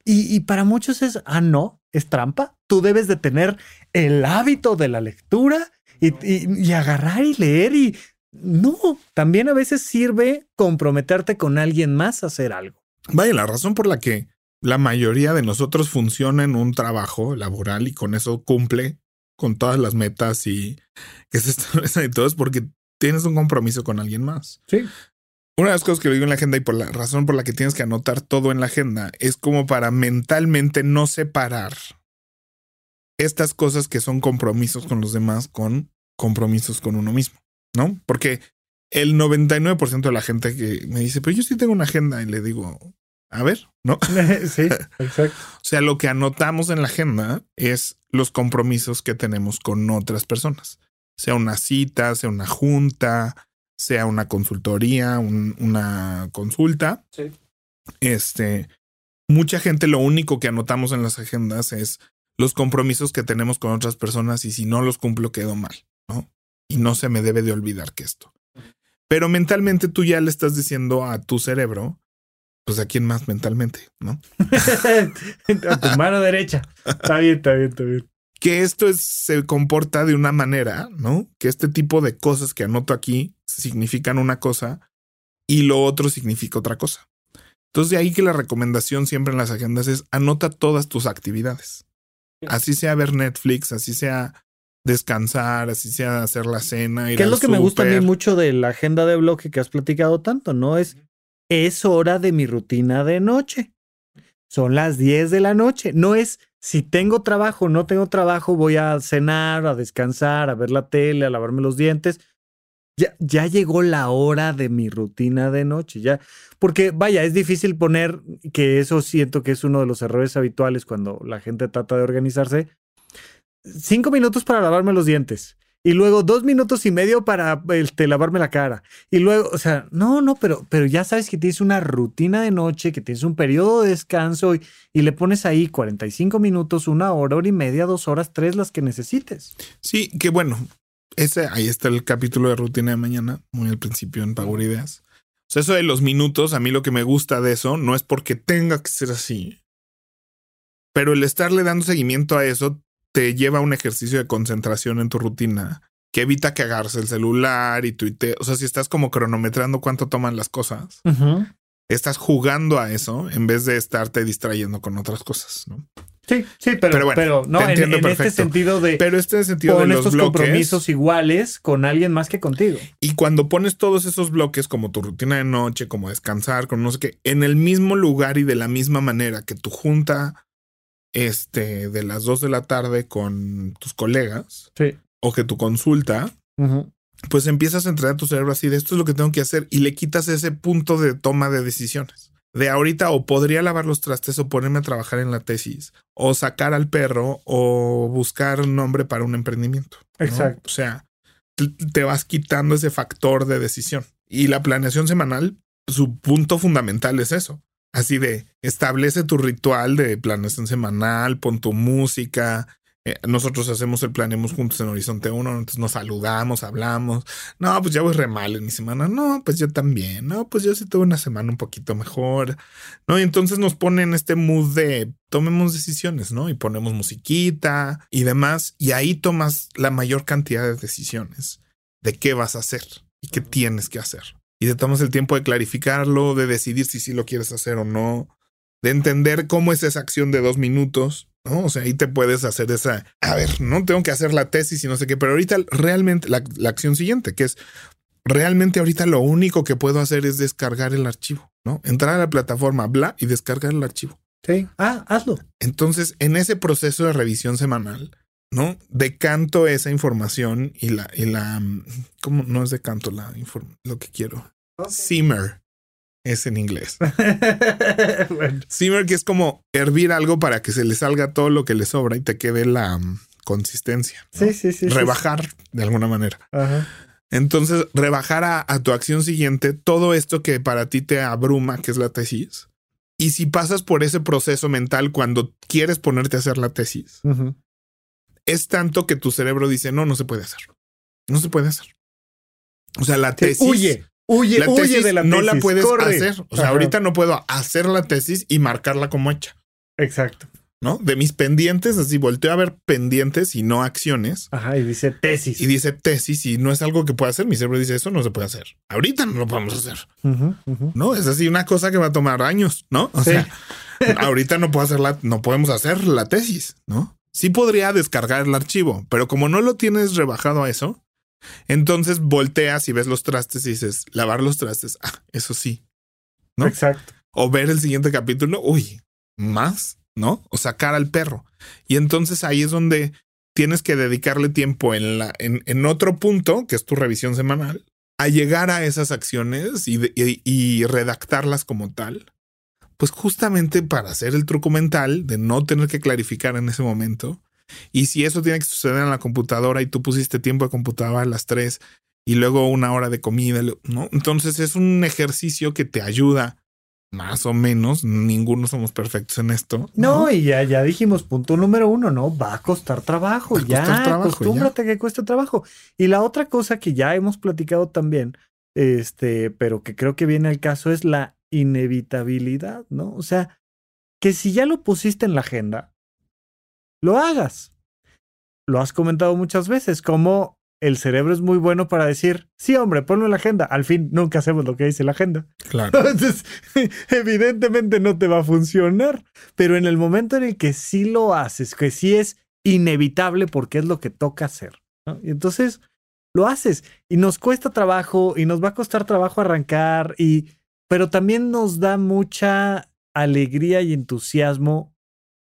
Speaker 3: Y, y, para muchos es, ah, no, es trampa. Tú debes de tener el hábito de la lectura y, agarrar y leer y no, también a veces sirve comprometerte con alguien más a hacer algo.
Speaker 2: Vaya, la razón por la que la mayoría de nosotros funciona en un trabajo laboral y con eso cumple con todas las metas y que se establecen y todo es porque tienes un compromiso con alguien más.
Speaker 3: Sí.
Speaker 2: Una de las cosas que digo en la agenda y por la razón por la que tienes que anotar todo en la agenda es como para mentalmente no separar estas cosas que son compromisos con los demás con compromisos con uno mismo, ¿no? Porque el 99% de la gente que me dice, pero yo sí tengo una agenda y le digo, a ver, ¿no?
Speaker 3: sí, exacto.
Speaker 2: o sea, lo que anotamos en la agenda es los compromisos que tenemos con otras personas, sea una cita, sea una junta, sea una consultoría, una consulta.
Speaker 3: Sí.
Speaker 2: Este, mucha gente lo único que anotamos en las agendas es los compromisos que tenemos con otras personas y si no los cumplo quedo mal, ¿no? Y no se me debe de olvidar que esto. Pero mentalmente tú ya le estás diciendo a tu cerebro, pues a quién más mentalmente, ¿no?
Speaker 3: a tu mano derecha. Está bien, está bien, está bien.
Speaker 2: Que esto es, se comporta de una manera, ¿no? Que este tipo de cosas que anoto aquí significan una cosa y lo otro significa otra cosa. Entonces de ahí que la recomendación siempre en las agendas es anota todas tus actividades. Así sea ver Netflix, así sea descansar, así sea hacer la cena.
Speaker 3: ¿Qué es lo que me gusta a mí mucho de la agenda de bloque que has platicado tanto? No es, es hora de mi rutina de noche. Son las 10 de la noche. No es si tengo trabajo, no tengo trabajo, voy a cenar, a descansar, a ver la tele, a lavarme los dientes. Ya, ya llegó la hora de mi rutina de noche, ya. Porque vaya, es difícil poner, que eso siento que es uno de los errores habituales cuando la gente trata de organizarse. Cinco minutos para lavarme los dientes. Y luego dos minutos y medio para este, lavarme la cara. Y luego, o sea, no, no, pero, pero ya sabes que tienes una rutina de noche, que tienes un periodo de descanso y, le pones ahí 45 minutos, una hora, hora y media, dos horas, tres, las que necesites.
Speaker 2: Sí, que bueno, ese, ahí está el capítulo de rutina de mañana, muy al principio en Power Ideas. O sea, eso de los minutos, a mí lo que me gusta de eso no es porque tenga que ser así, pero el estarle dando seguimiento a eso te lleva a un ejercicio de concentración en tu rutina que evita que agarres el celular y tuite. O sea, si estás como cronometrando cuánto toman las cosas, estás jugando a eso en vez de estarte distrayendo con otras cosas, ¿no?
Speaker 3: Sí, sí, pero, pero, no, en, este sentido de.
Speaker 2: Pero este sentido de los estos
Speaker 3: compromisos iguales con alguien más que contigo.
Speaker 2: Y cuando pones todos esos bloques, como tu rutina de noche, como descansar, con no sé qué, en el mismo lugar y de la misma manera que tu junta este, de las dos de la tarde con tus colegas,
Speaker 3: sí.
Speaker 2: o que tu consulta, pues empiezas a entrenar tu cerebro así de esto es lo que tengo que hacer y le quitas ese punto de toma de decisiones de ahorita o podría lavar los trastes o ponerme a trabajar en la tesis o sacar al perro o buscar un nombre para un emprendimiento.
Speaker 3: Exacto.
Speaker 2: O sea, te vas quitando ese factor de decisión. Y la planeación semanal, su punto fundamental es eso. Así de establece tu ritual de planeación semanal, pon tu música, eh, nosotros hacemos el planeamos juntos en Horizonte 1, entonces nos saludamos, hablamos. No, pues ya voy re mal en mi semana. No, pues yo también. No, pues yo sí tuve una semana un poquito mejor. No, y entonces nos ponen este mood de tomemos decisiones, ¿no? Y ponemos musiquita y demás. Y ahí tomas la mayor cantidad de decisiones de qué vas a hacer y qué tienes que hacer. Y te tomas el tiempo de clarificarlo, de decidir si sí lo quieres hacer o no, de entender cómo es esa acción de dos minutos ¿no? O sea, ahí te puedes hacer esa, a ver, no tengo que hacer la tesis y no sé qué, pero ahorita realmente la, acción siguiente, que es, realmente ahorita lo único que puedo hacer es descargar el archivo, ¿no? Entrar a la plataforma, bla, y descargar el archivo.
Speaker 3: Sí, ah, hazlo.
Speaker 2: Entonces, en ese proceso de revisión semanal, ¿no? Decanto esa información y la, y la, ¿cómo no es decanto la lo que quiero? Simmer es en inglés. Simmer, que es como hervir algo para que se le salga todo lo que le sobra y te quede la um, consistencia.
Speaker 3: Sí, sí, sí.
Speaker 2: Rebajar de alguna manera. Entonces, rebajar a, tu acción siguiente todo esto que para ti te abruma, que es la tesis. Y si pasas por ese proceso mental cuando quieres ponerte a hacer la tesis, es tanto que tu cerebro dice, no, no se puede hacer. No se puede hacer. O sea, la tesis.
Speaker 3: Huye. Huye,
Speaker 2: la tesis
Speaker 3: de la
Speaker 2: no la puedes hacer. O sea, ahorita no puedo hacer la tesis y marcarla como hecha.
Speaker 3: Exacto.
Speaker 2: ¿no? De mis pendientes, así volteo a ver pendientes y no acciones.
Speaker 3: Ajá, y dice tesis.
Speaker 2: Y dice tesis y no es algo que pueda hacer. Mi cerebro dice, eso no se puede hacer. Ahorita no lo podemos hacer. No, es así una cosa que va a tomar años, ¿no? O sea, ahorita no puedo hacer la, no podemos hacer la tesis, ¿no? Sí podría descargar el archivo, pero como no lo tienes rebajado a eso, entonces volteas y ves los trastes y dices, lavar los trastes. Ah, eso sí. ¿No?
Speaker 3: Exacto.
Speaker 2: O ver el siguiente capítulo. Uy, más ¿no? O sacar al perro. Y entonces ahí es donde tienes que dedicarle tiempo en, la, en, otro punto, que es tu revisión semanal, a llegar a esas acciones y, y, redactarlas como tal. Pues justamente para hacer el truco mental de no tener que clarificar en ese momento. Y si eso tiene que suceder en la computadora y tú pusiste tiempo de computadora a las tres y luego una hora de comida, ¿no? Entonces es un ejercicio que te ayuda más o menos, ninguno somos perfectos en esto.
Speaker 3: No, y ya, ya dijimos, punto número uno, ¿no? Va a costar trabajo, ya, acostúmbrate que cueste trabajo. Y la otra cosa que ya hemos platicado también, este, pero que creo que viene al caso es la inevitabilidad, ¿no? O sea, que si ya lo pusiste en la agenda, lo hagas. Lo has comentado muchas veces, como el cerebro es muy bueno para decir, sí, hombre, ponlo en la agenda. Al fin, nunca hacemos lo que dice la agenda.
Speaker 2: Claro.
Speaker 3: Entonces, evidentemente no te va a funcionar. Pero en el momento en el que sí lo haces, que sí es inevitable porque es lo que toca hacer. Y entonces lo haces. Y nos cuesta trabajo y nos va a costar trabajo arrancar. Y, pero también nos da mucha alegría y entusiasmo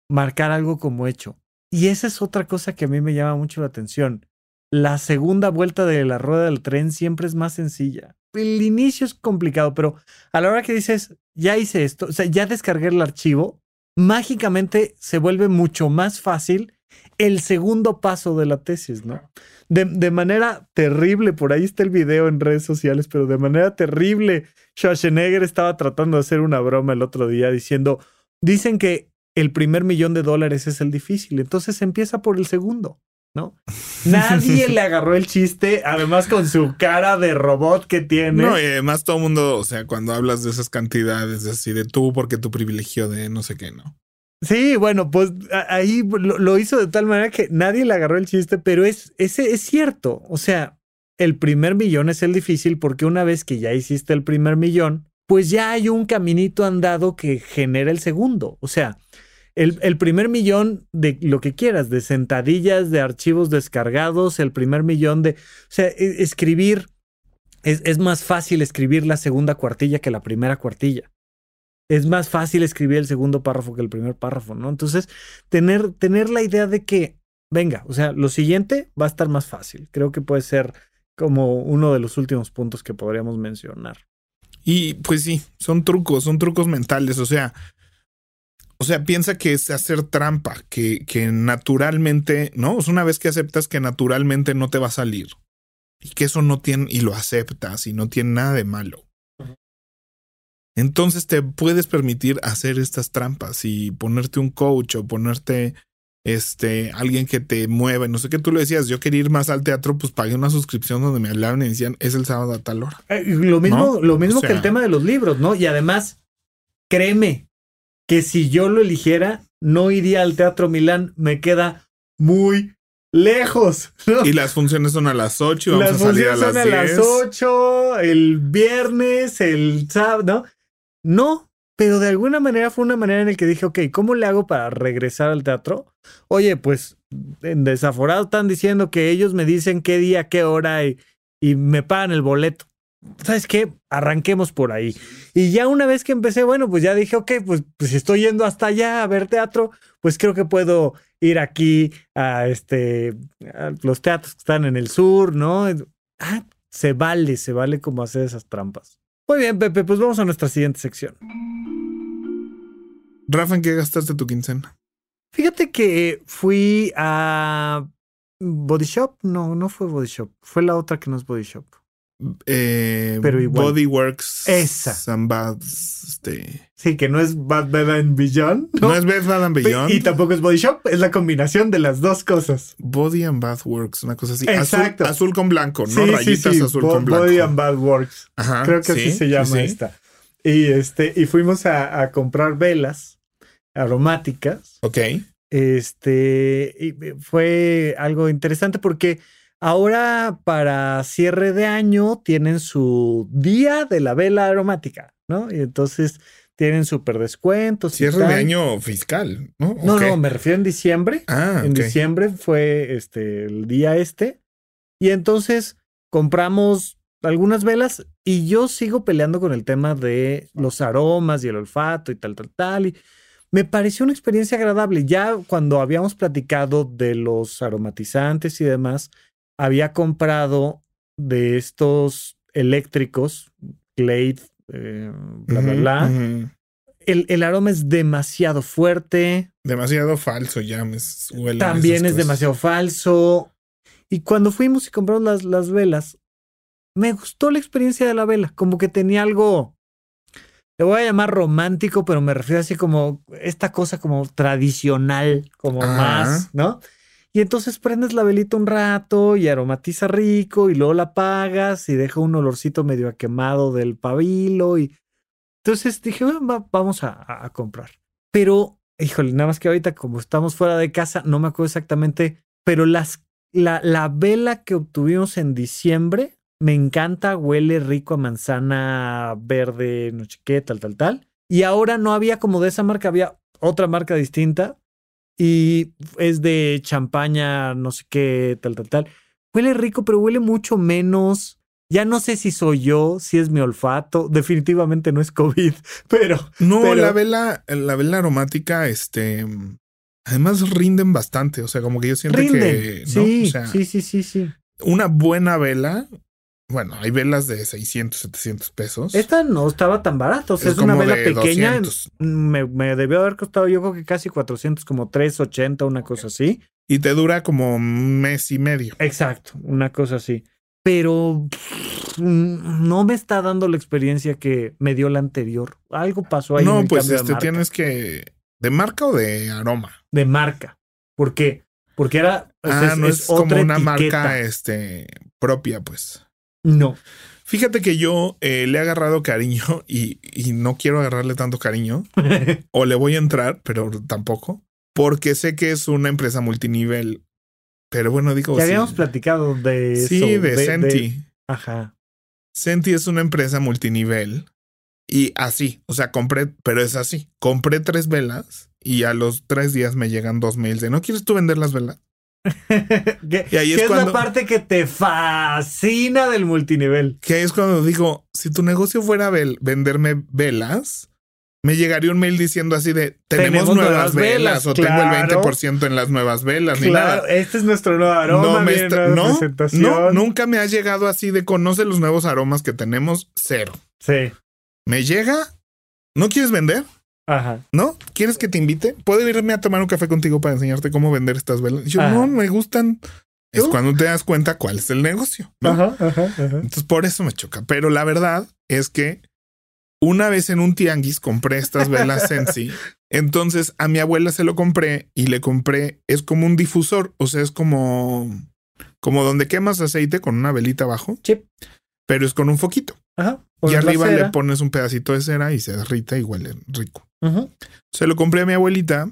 Speaker 3: marcar algo como hecho. Y esa es otra cosa que a mí me llama mucho la atención la segunda vuelta de la rueda del tren siempre es más sencilla. El inicio es complicado, pero a la hora que dices, ya hice esto, o sea, ya descargué el archivo, mágicamente se vuelve mucho más fácil el segundo paso de la tesis, ¿no? De, de, manera terrible, por ahí está el video en redes sociales, pero de manera terrible, Schwarzenegger estaba tratando de hacer una broma el otro día diciendo, dicen que el primer millón de dólares es el difícil, entonces empieza por el segundo. ¿no? Nadie le agarró el chiste, además con su cara de robot que tiene.
Speaker 2: No, y además todo el mundo, o sea, cuando hablas de esas cantidades, así de tú porque tu privilegio de no sé qué, ¿no?
Speaker 3: Sí, bueno, pues ahí lo, hizo de tal manera que nadie le agarró el chiste, pero es, ese es cierto. O sea, el primer millón es el difícil porque una vez que ya hiciste el primer millón, pues ya hay un caminito andado que genera el segundo. O sea, el, primer millón de lo que quieras, de sentadillas, de archivos descargados, el primer millón de... O sea, e, escribir, es, es más fácil escribir la segunda cuartilla que la primera cuartilla. Es más fácil escribir el segundo párrafo que el primer párrafo, ¿no? Entonces, tener, tener la idea de que, venga, o sea, lo siguiente va a estar más fácil. Creo que puede ser como uno de los últimos puntos que podríamos mencionar.
Speaker 2: Y pues sí, son trucos, son trucos mentales. O sea, o sea, piensa que es hacer trampa, que, que naturalmente, ¿no? Es una vez que aceptas que naturalmente no te va a salir y que eso no tiene, y lo aceptas y no tiene nada de malo. Entonces te puedes permitir hacer estas trampas y ponerte un coach o ponerte este alguien que te mueva. No sé qué tú lo decías. Yo quería ir más al teatro, pues pagué una suscripción donde me hablaban y decían es el sábado a tal hora.
Speaker 3: Eh, lo mismo, lo mismo que el tema de los libros, ¿no? Y además, créeme, que si yo lo eligiera, no iría al Teatro Milán, me queda muy lejos.
Speaker 2: Y las funciones son a las 8 y vamos a salir a las son a las
Speaker 3: 8, el viernes, el sábado, ¿no? No, pero de alguna manera fue una manera en la que dije, ok, ¿cómo le hago para regresar al teatro? Oye, pues en desaforado están diciendo que ellos me dicen qué día, qué hora y, me pagan el boleto. ¿sabes qué? Arranquemos por ahí. Y ya una vez que empecé, bueno, pues ya dije, ok, pues, pues si estoy yendo hasta allá a ver teatro, pues creo que puedo ir aquí a este, los teatros que están en el sur, ¿no? Ah, se vale, se vale como hacer esas trampas. Muy bien, Pepe, pues vamos a nuestra siguiente sección.
Speaker 2: Rafa, ¿en qué gastaste tu quincena?
Speaker 3: Fíjate que fui a Body Shop. No, no fue Body Shop. Fue la otra que no es Body Shop
Speaker 2: eh, pero igual. Bodyworks.
Speaker 3: Esa.
Speaker 2: este.
Speaker 3: Sí, que no es Bad Bad and Beyond.
Speaker 2: No, es Bad Bad and Beyond.
Speaker 3: Y tampoco es Body Shop, es la combinación de las dos cosas.
Speaker 2: Body and Bad Works, una cosa así. Exacto. Azul, con blanco, ¿no? Rayitas azul con blanco.
Speaker 3: Body and Bad Works. Creo que así se llama esta. Y este, y fuimos a, a comprar velas aromáticas.
Speaker 2: Ok.
Speaker 3: Este y fue algo interesante porque ahora para cierre de año tienen su día de la vela aromática, ¿no? Y entonces tienen súper descuentos.
Speaker 2: Cierre de año fiscal, ¿no? ¿O
Speaker 3: No, no, me refiero en diciembre.
Speaker 2: Ah,
Speaker 3: En
Speaker 2: ok.
Speaker 3: diciembre fue este el día este. Y entonces compramos algunas velas y yo sigo peleando con el tema de los aromas y el olfato y tal, tal, tal. Y me pareció una experiencia agradable. Ya cuando habíamos platicado de los aromatizantes y demás, había comprado de estos eléctricos, Glade, eh, bla, bla, bla. El, el aroma es demasiado fuerte.
Speaker 2: Demasiado falso ya me huelen
Speaker 3: También es
Speaker 2: cosas.
Speaker 3: demasiado falso. Y cuando fuimos y compramos las, las velas, me gustó la experiencia de la vela. Como que tenía algo, le voy a llamar romántico, pero me refiero así como esta cosa como tradicional, como
Speaker 2: Ajá.
Speaker 3: más, ¿no? Y entonces prendes la velita un rato y aromatiza rico y luego la apagas y deja un olorcito medio quemado del pabilo y entonces dije, vamos a- a comprar. Pero, híjole, nada más que ahorita como estamos fuera de casa, no me acuerdo exactamente, pero las, la, la vela que obtuvimos en diciembre me encanta, huele rico a manzana verde, no sé qué, tal, tal, tal. Y ahora no había como de esa marca, había otra marca distinta y es de champaña, no sé qué, tal, tal, tal. Huele rico, pero huele mucho menos. Ya no sé si soy yo, si es mi olfato. Definitivamente no es COVID, pero
Speaker 2: No,
Speaker 3: Pero-
Speaker 2: la vela, la vela aromática, este, además rinden bastante. O sea, como que yo siento
Speaker 3: rinden.
Speaker 2: que, ¿no?
Speaker 3: Sí,
Speaker 2: O sea,
Speaker 3: sí, sí, sí, sí.
Speaker 2: una buena vela, bueno, hay velas de 600, 700 pesos.
Speaker 3: Esta no estaba tan barata. O sea, es,
Speaker 2: Es
Speaker 3: una vela pequeña.
Speaker 2: 200.
Speaker 3: Me, me debió haber costado yo creo que casi 400, como 380, una cosa así.
Speaker 2: Y te dura como un mes y medio.
Speaker 3: Exacto, una cosa así. Pero pff, no me está dando la experiencia que me dio la anterior. Algo pasó ahí. en
Speaker 2: no,
Speaker 3: el
Speaker 2: pues este tienes que. ¿De marca o de aroma?
Speaker 3: de marca. ¿Por qué? Porque era.
Speaker 2: ah, no es, como
Speaker 3: otra
Speaker 2: una
Speaker 3: etiqueta.
Speaker 2: marca este, propia, pues.
Speaker 3: No.
Speaker 2: Fíjate que yo eh, le he agarrado cariño y, y no quiero agarrarle tanto cariño. O le voy a entrar, pero tampoco. Porque sé que es una empresa multinivel. Pero bueno, digo.
Speaker 3: ya
Speaker 2: sí.
Speaker 3: habíamos platicado de eso.
Speaker 2: Sí, de, Senti.
Speaker 3: Ajá.
Speaker 2: Senti es una empresa multinivel. Y así, o sea, compré, pero es así. Compré tres velas y a los tres días me llegan dos mails de ¿no quieres tú vender las velas?
Speaker 3: que
Speaker 2: Y ahí
Speaker 3: que
Speaker 2: es cuando-
Speaker 3: la parte que te fascina del multinivel.
Speaker 2: Que ahí es cuando digo, si tu negocio fuera vel- venderme velas, me llegaría un mail diciendo así de tenemos,
Speaker 3: Tenemos
Speaker 2: nuevas,
Speaker 3: nuevas
Speaker 2: velas,
Speaker 3: velas,
Speaker 2: o tengo el
Speaker 3: claro.
Speaker 2: 20% en las nuevas velas, ni nada.
Speaker 3: este es nuestro nuevo aroma.
Speaker 2: no, me está- no, no, nunca me ha llegado así de conoce los nuevos aromas que tenemos, cero.
Speaker 3: Sí.
Speaker 2: Me llega, ¿no quieres vender?
Speaker 3: Ajá.
Speaker 2: ¿No? ¿Quieres que te invite? ¿Puedo irme a tomar un café contigo para enseñarte cómo vender estas velas? Y yo,
Speaker 3: Ajá.
Speaker 2: no, me gustan. Es
Speaker 3: ¿Tú?
Speaker 2: cuando te das cuenta cuál es el negocio. ¿no?
Speaker 3: Ajá, ajá, ajá.
Speaker 2: Entonces, por eso me choca. Pero la verdad es que una vez en un tianguis compré estas velas Sensi. Entonces a mi abuela se lo compré y le compré. Es como un difusor. O sea, es como, como donde quemas aceite con una velita abajo,
Speaker 3: Chip.
Speaker 2: pero es con un foquito.
Speaker 3: Ajá.
Speaker 2: y arriba le pones un pedacito de cera y se derrita y huele rico. Se lo compré a mi abuelita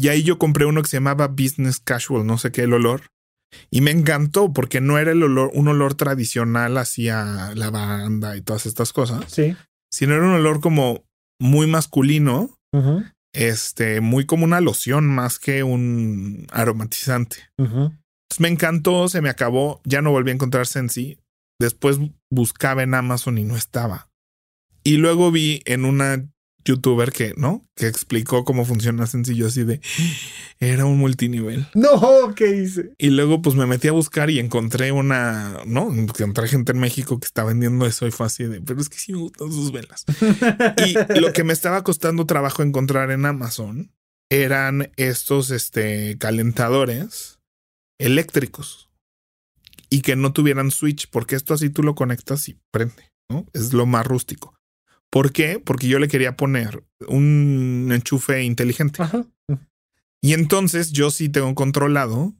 Speaker 2: y ahí yo compré uno que se llamaba Business Casual, no sé qué el olor. Y me encantó porque no era el olor, un olor tradicional hacia lavanda y todas estas cosas,
Speaker 3: Sí.
Speaker 2: sino era un olor como muy masculino, este, muy como una loción más que un aromatizante. Entonces me encantó, se me acabó, ya no volví a encontrar Sensi. Después buscaba en Amazon y no estaba. Y luego vi en una youtuber que, ¿no? Que explicó cómo funciona Sensi. Yo así de, era un multinivel.
Speaker 3: No, ¿qué hice?
Speaker 2: Y luego pues me metí a buscar y encontré una, ¿no? Encontré gente en México que está vendiendo eso y fue así de, pero es que sí me gustan sus velas. Y lo que me estaba costando trabajo encontrar en Amazon eran estos este, calentadores eléctricos y que no tuvieran switch, porque esto así tú lo conectas y prende, ¿no? Es lo más rústico. ¿Por qué? Porque yo le quería poner un enchufe inteligente.
Speaker 3: Ajá.
Speaker 2: Y entonces yo sí tengo controlado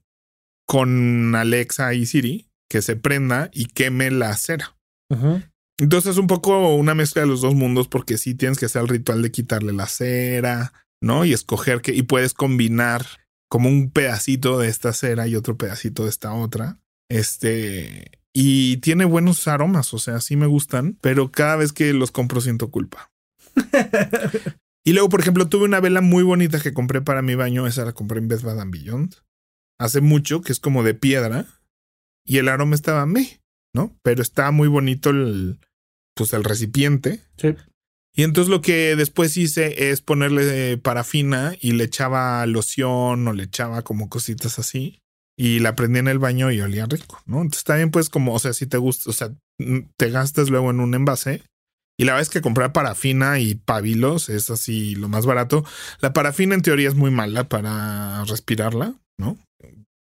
Speaker 2: con Alexa y Siri que se prenda y queme la cera. Entonces es un poco una mezcla de los dos mundos porque sí tienes que hacer el ritual de quitarle la cera, ¿no? Y escoger que, y puedes combinar como un pedacito de esta cera y otro pedacito de esta otra. Este, y tiene buenos aromas, o sea, sí me gustan, pero cada vez que los compro siento culpa. y luego, por ejemplo, tuve una vela muy bonita que compré para mi baño, esa la compré en Best Bath Beyond. Hace mucho, que es como de piedra, y el aroma estaba me, ¿no? Pero está muy bonito el, pues el recipiente.
Speaker 3: Sí.
Speaker 2: Y entonces lo que después hice es ponerle parafina y le echaba loción o le echaba como cositas así. Y la prendí en el baño y olía rico, ¿no? Entonces también pues como, o sea, si te gusta, o sea, te gastas luego en un envase. Y la verdad es que comprar parafina y pabilos es así lo más barato. La parafina en teoría es muy mala para respirarla, ¿no?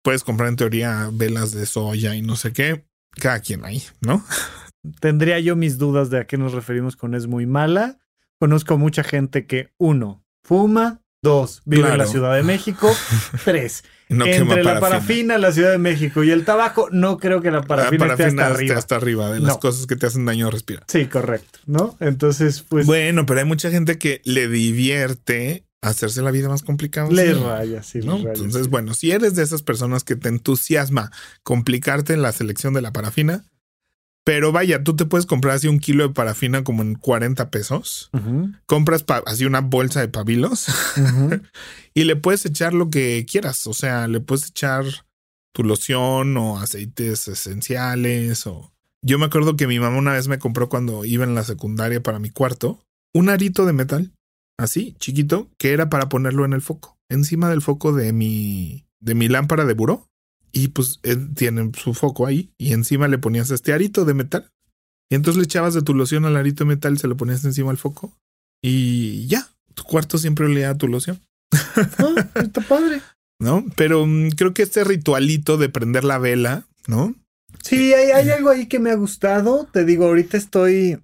Speaker 2: Puedes comprar en teoría velas de soya y no sé qué. Cada quien ahí, ¿no?
Speaker 3: tendría yo mis dudas de a qué nos referimos con es muy mala. Conozco mucha gente que, uno, fuma, dos, vive en la Ciudad de México, tres, entre la parafina, la Ciudad de México y el tabaco, no creo que la parafina, esté hasta arriba.
Speaker 2: hasta arriba de las cosas que te hacen daño a respirar.
Speaker 3: Sí, correcto, ¿no? Entonces, pues...
Speaker 2: Bueno, pero hay mucha gente que le divierte hacerse la vida más complicada.
Speaker 3: Le raya, sí,
Speaker 2: ¿no? Entonces, bueno, si eres de esas personas que te entusiasma complicarte en la selección de la parafina, pero vaya, tú te puedes comprar así un kilo de parafina como en 40 pesos. Compras así una bolsa de pabilos y le puedes echar lo que quieras. O sea, le puedes echar tu loción o aceites esenciales o... Yo me acuerdo que mi mamá una vez me compró cuando iba en la secundaria para mi cuarto un arito de metal, así, chiquito, que era para ponerlo en el foco, encima del foco de mi, de mi lámpara de buró y pues él tiene su foco ahí y encima le ponías este arito de metal. Y entonces le echabas de tu loción al arito de metal, se lo ponías encima al foco y ya, tu cuarto siempre olía a tu loción.
Speaker 3: Ah, está padre.
Speaker 2: ¿No? Pero mm, creo que este ritualito de prender la vela, ¿no?
Speaker 3: Sí, hay, hay, algo ahí que me ha gustado. Te digo, ahorita estoy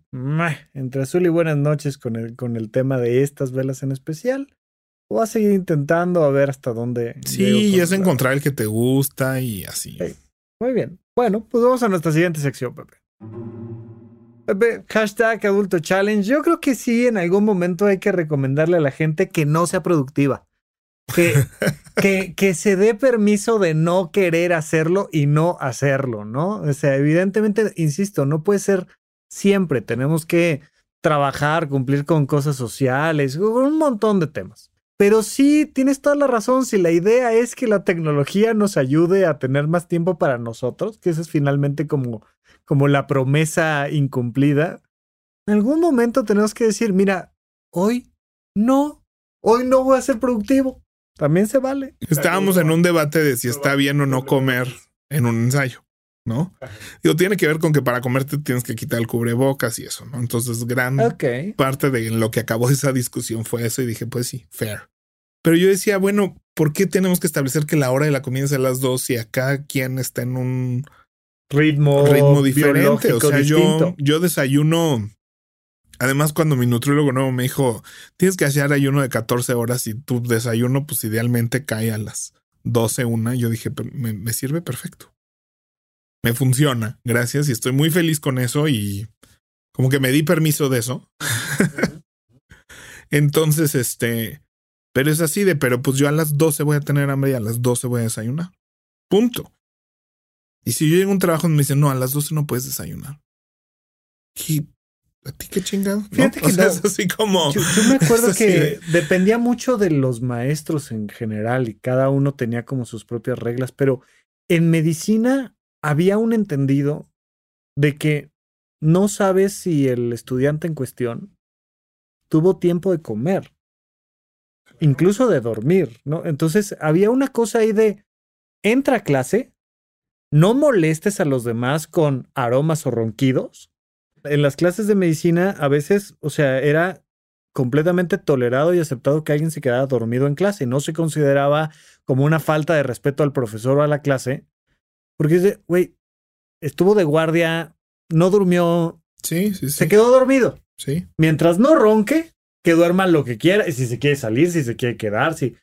Speaker 3: entre azul y buenas noches con el, con el tema de estas velas en especial. Voy a seguir intentando a ver hasta dónde.
Speaker 2: Sí, es encontrar el que te gusta y así.
Speaker 3: Muy bien. Bueno, pues vamos a nuestra siguiente sección, Pepe. Pepe, hashtag adulto challenge. Yo creo que sí, en algún momento hay que recomendarle a la gente que no sea productiva. Que, que, que se dé permiso de no querer hacerlo y no hacerlo, ¿no? O sea, evidentemente, insisto, no puede ser siempre. Tenemos que trabajar, cumplir con cosas sociales, un montón de temas. Pero sí, tienes toda la razón. Si la idea es que la tecnología nos ayude a tener más tiempo para nosotros, que eso es finalmente como, como la promesa incumplida, en algún momento tenemos que decir, mira, hoy no, hoy no voy a ser productivo. También se vale.
Speaker 2: Estábamos en un debate de si está bien o no comer en un ensayo, ¿no? Digo, tiene que ver con que para comerte tienes que quitar el cubrebocas y eso, ¿no? Entonces, gran parte de lo que acabó esa discusión fue eso y dije, pues sí, fair. Pero yo decía, bueno, ¿por qué tenemos que establecer que la hora de la comida sea a las dos y acá quien está en un
Speaker 3: ritmo,
Speaker 2: ritmo diferente? O sea, yo, yo desayuno. Además, cuando mi nutriólogo nuevo me dijo, tienes que hacer ayuno de 14 horas y tu desayuno, pues idealmente cae a las 12, una, yo dije, me, me sirve perfecto. Me funciona, gracias, y estoy muy feliz con eso y como que me di permiso de eso. Entonces, este, pero es así de, pero pues yo a las 12 voy a tener hambre y a las 12 voy a desayunar. Punto. Y si yo llego a un trabajo donde me dicen, no, a las 12 no puedes desayunar. Y a ti qué chingado.
Speaker 3: Fíjate que es así como. Yo, me acuerdo que dependía mucho de los maestros en general y cada uno tenía como sus propias reglas, pero en medicina había un entendido de que no sabes si el estudiante en cuestión tuvo tiempo de comer incluso de dormir, ¿no? Entonces había una cosa ahí de, entra a clase, no molestes a los demás con aromas o ronquidos. En las clases de medicina a veces, o sea, era completamente tolerado y aceptado que alguien se quedara dormido en clase. No se consideraba como una falta de respeto al profesor o a la clase, porque dice, güey, estuvo de guardia, no durmió,
Speaker 2: sí, sí, sí.
Speaker 3: se quedó dormido.
Speaker 2: Sí.
Speaker 3: Mientras no ronque, que duerma lo que quiera, si se quiere salir, si se quiere quedar, si...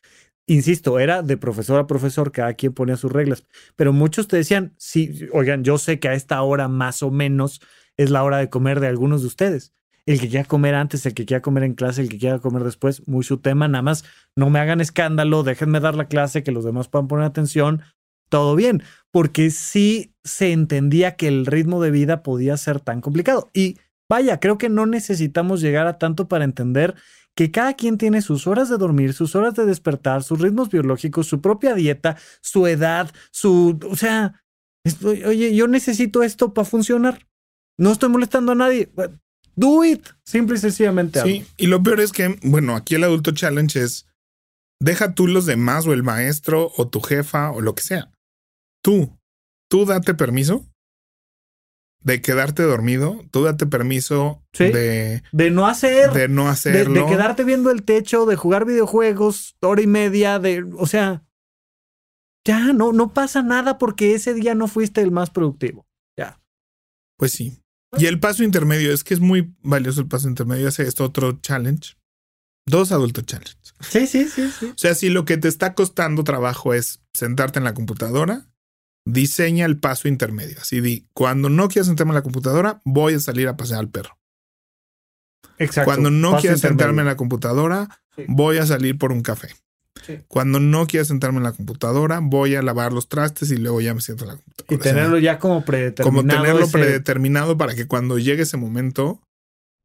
Speaker 3: Insisto, era de profesor a profesor, cada quien ponía sus reglas, pero muchos te decían, sí, oigan, yo sé que a esta hora más o menos es la hora de comer de algunos de ustedes. el que quiera comer antes, el que quiera comer en clase, el que quiera comer después, muy su tema, nada más no me hagan escándalo, déjenme dar la clase, que los demás puedan poner atención, todo bien, porque sí se entendía que el ritmo de vida podía ser tan complicado. Y vaya, creo que no necesitamos llegar a tanto para entender que cada quien tiene sus horas de dormir, sus horas de despertar, sus ritmos biológicos, su propia dieta, su edad, su, o sea, oye, yo necesito esto para funcionar. No estoy molestando a nadie. Do it. Simple y sencillamente.
Speaker 2: Sí, y lo peor es que, bueno, aquí el adulto challenge es, deja tú los demás o el maestro o tu jefa o lo que sea. Tú, tú date permiso de quedarte dormido, tú date permiso de,
Speaker 3: de no hacer,
Speaker 2: de no hacerlo,
Speaker 3: de, de, quedarte viendo el techo, de jugar videojuegos hora y media, de, o sea, ya no, no pasa nada porque ese día no fuiste el más productivo. Ya.
Speaker 2: Pues sí. Y el paso intermedio, es que es muy valioso el paso intermedio. Hace esto otro challenge. Dos adultos challenge.
Speaker 3: Sí, sí, sí, sí.
Speaker 2: O sea, si lo que te está costando trabajo es sentarte en la computadora, diseña el paso intermedio. Así di, cuando no quieras sentarme en la computadora, voy a salir a pasear al perro.
Speaker 3: Exacto.
Speaker 2: Cuando no quieras sentarme en la computadora, sí. voy a salir por un café. Sí. Cuando no quieras sentarme en la computadora, voy a lavar los trastes y luego ya me siento en la computadora.
Speaker 3: Y tenerlo o sea, ya como predeterminado.
Speaker 2: Como tenerlo ese... predeterminado para que cuando llegue ese momento,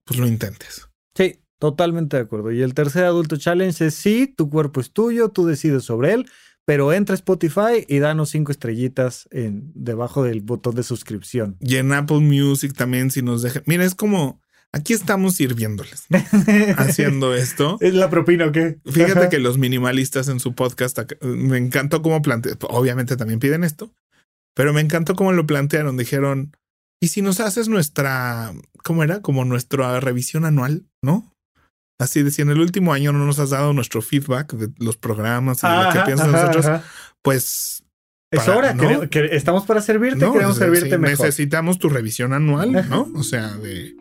Speaker 2: pues lo intentes.
Speaker 3: Sí, totalmente de acuerdo. Y el tercer adulto challenge es sí, tu cuerpo es tuyo, tú decides sobre él, pero entra a Spotify y danos cinco estrellitas en, debajo del botón de suscripción.
Speaker 2: Y en Apple Music también, si nos dejan. Mira, es como aquí estamos sirviéndoles, ¿no? haciendo esto.
Speaker 3: ¿Es la propina o qué?
Speaker 2: Fíjate que los minimalistas en su podcast, me encantó cómo plantearon, obviamente también piden esto, pero me encantó cómo lo plantearon. Dijeron, ¿y si nos haces nuestra, cómo era? Como nuestra revisión anual, ¿no? Así de si en el último año no nos has dado nuestro feedback de los programas y ajá, lo que piensas ajá, nosotros, ajá. pues
Speaker 3: es para, hora, ¿no? que, estamos para servirte, no, queremos servirte sí, mejor.
Speaker 2: Necesitamos tu revisión anual, ¿no? O sea, de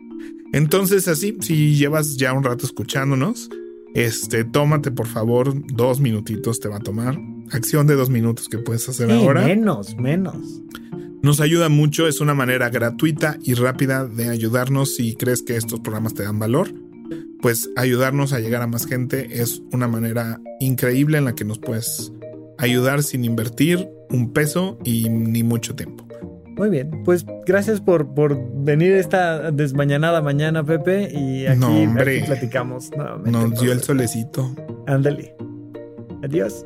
Speaker 2: entonces, así, si llevas ya un rato escuchándonos, este, tómate por favor dos minutitos, te va a tomar. Acción de dos minutos que puedes hacer
Speaker 3: sí,
Speaker 2: ahora.
Speaker 3: Menos, menos.
Speaker 2: Nos ayuda mucho, es una manera gratuita y rápida de ayudarnos si crees que estos programas te dan valor. Pues ayudarnos a llegar a más gente es una manera increíble en la que nos puedes ayudar sin invertir un peso y ni mucho tiempo.
Speaker 3: Muy bien, pues gracias por, por venir esta desmañanada mañana, Pepe, y aquí,
Speaker 2: no,
Speaker 3: aquí platicamos nuevamente.
Speaker 2: Nos dio el solecito.
Speaker 3: Ándale. Adiós.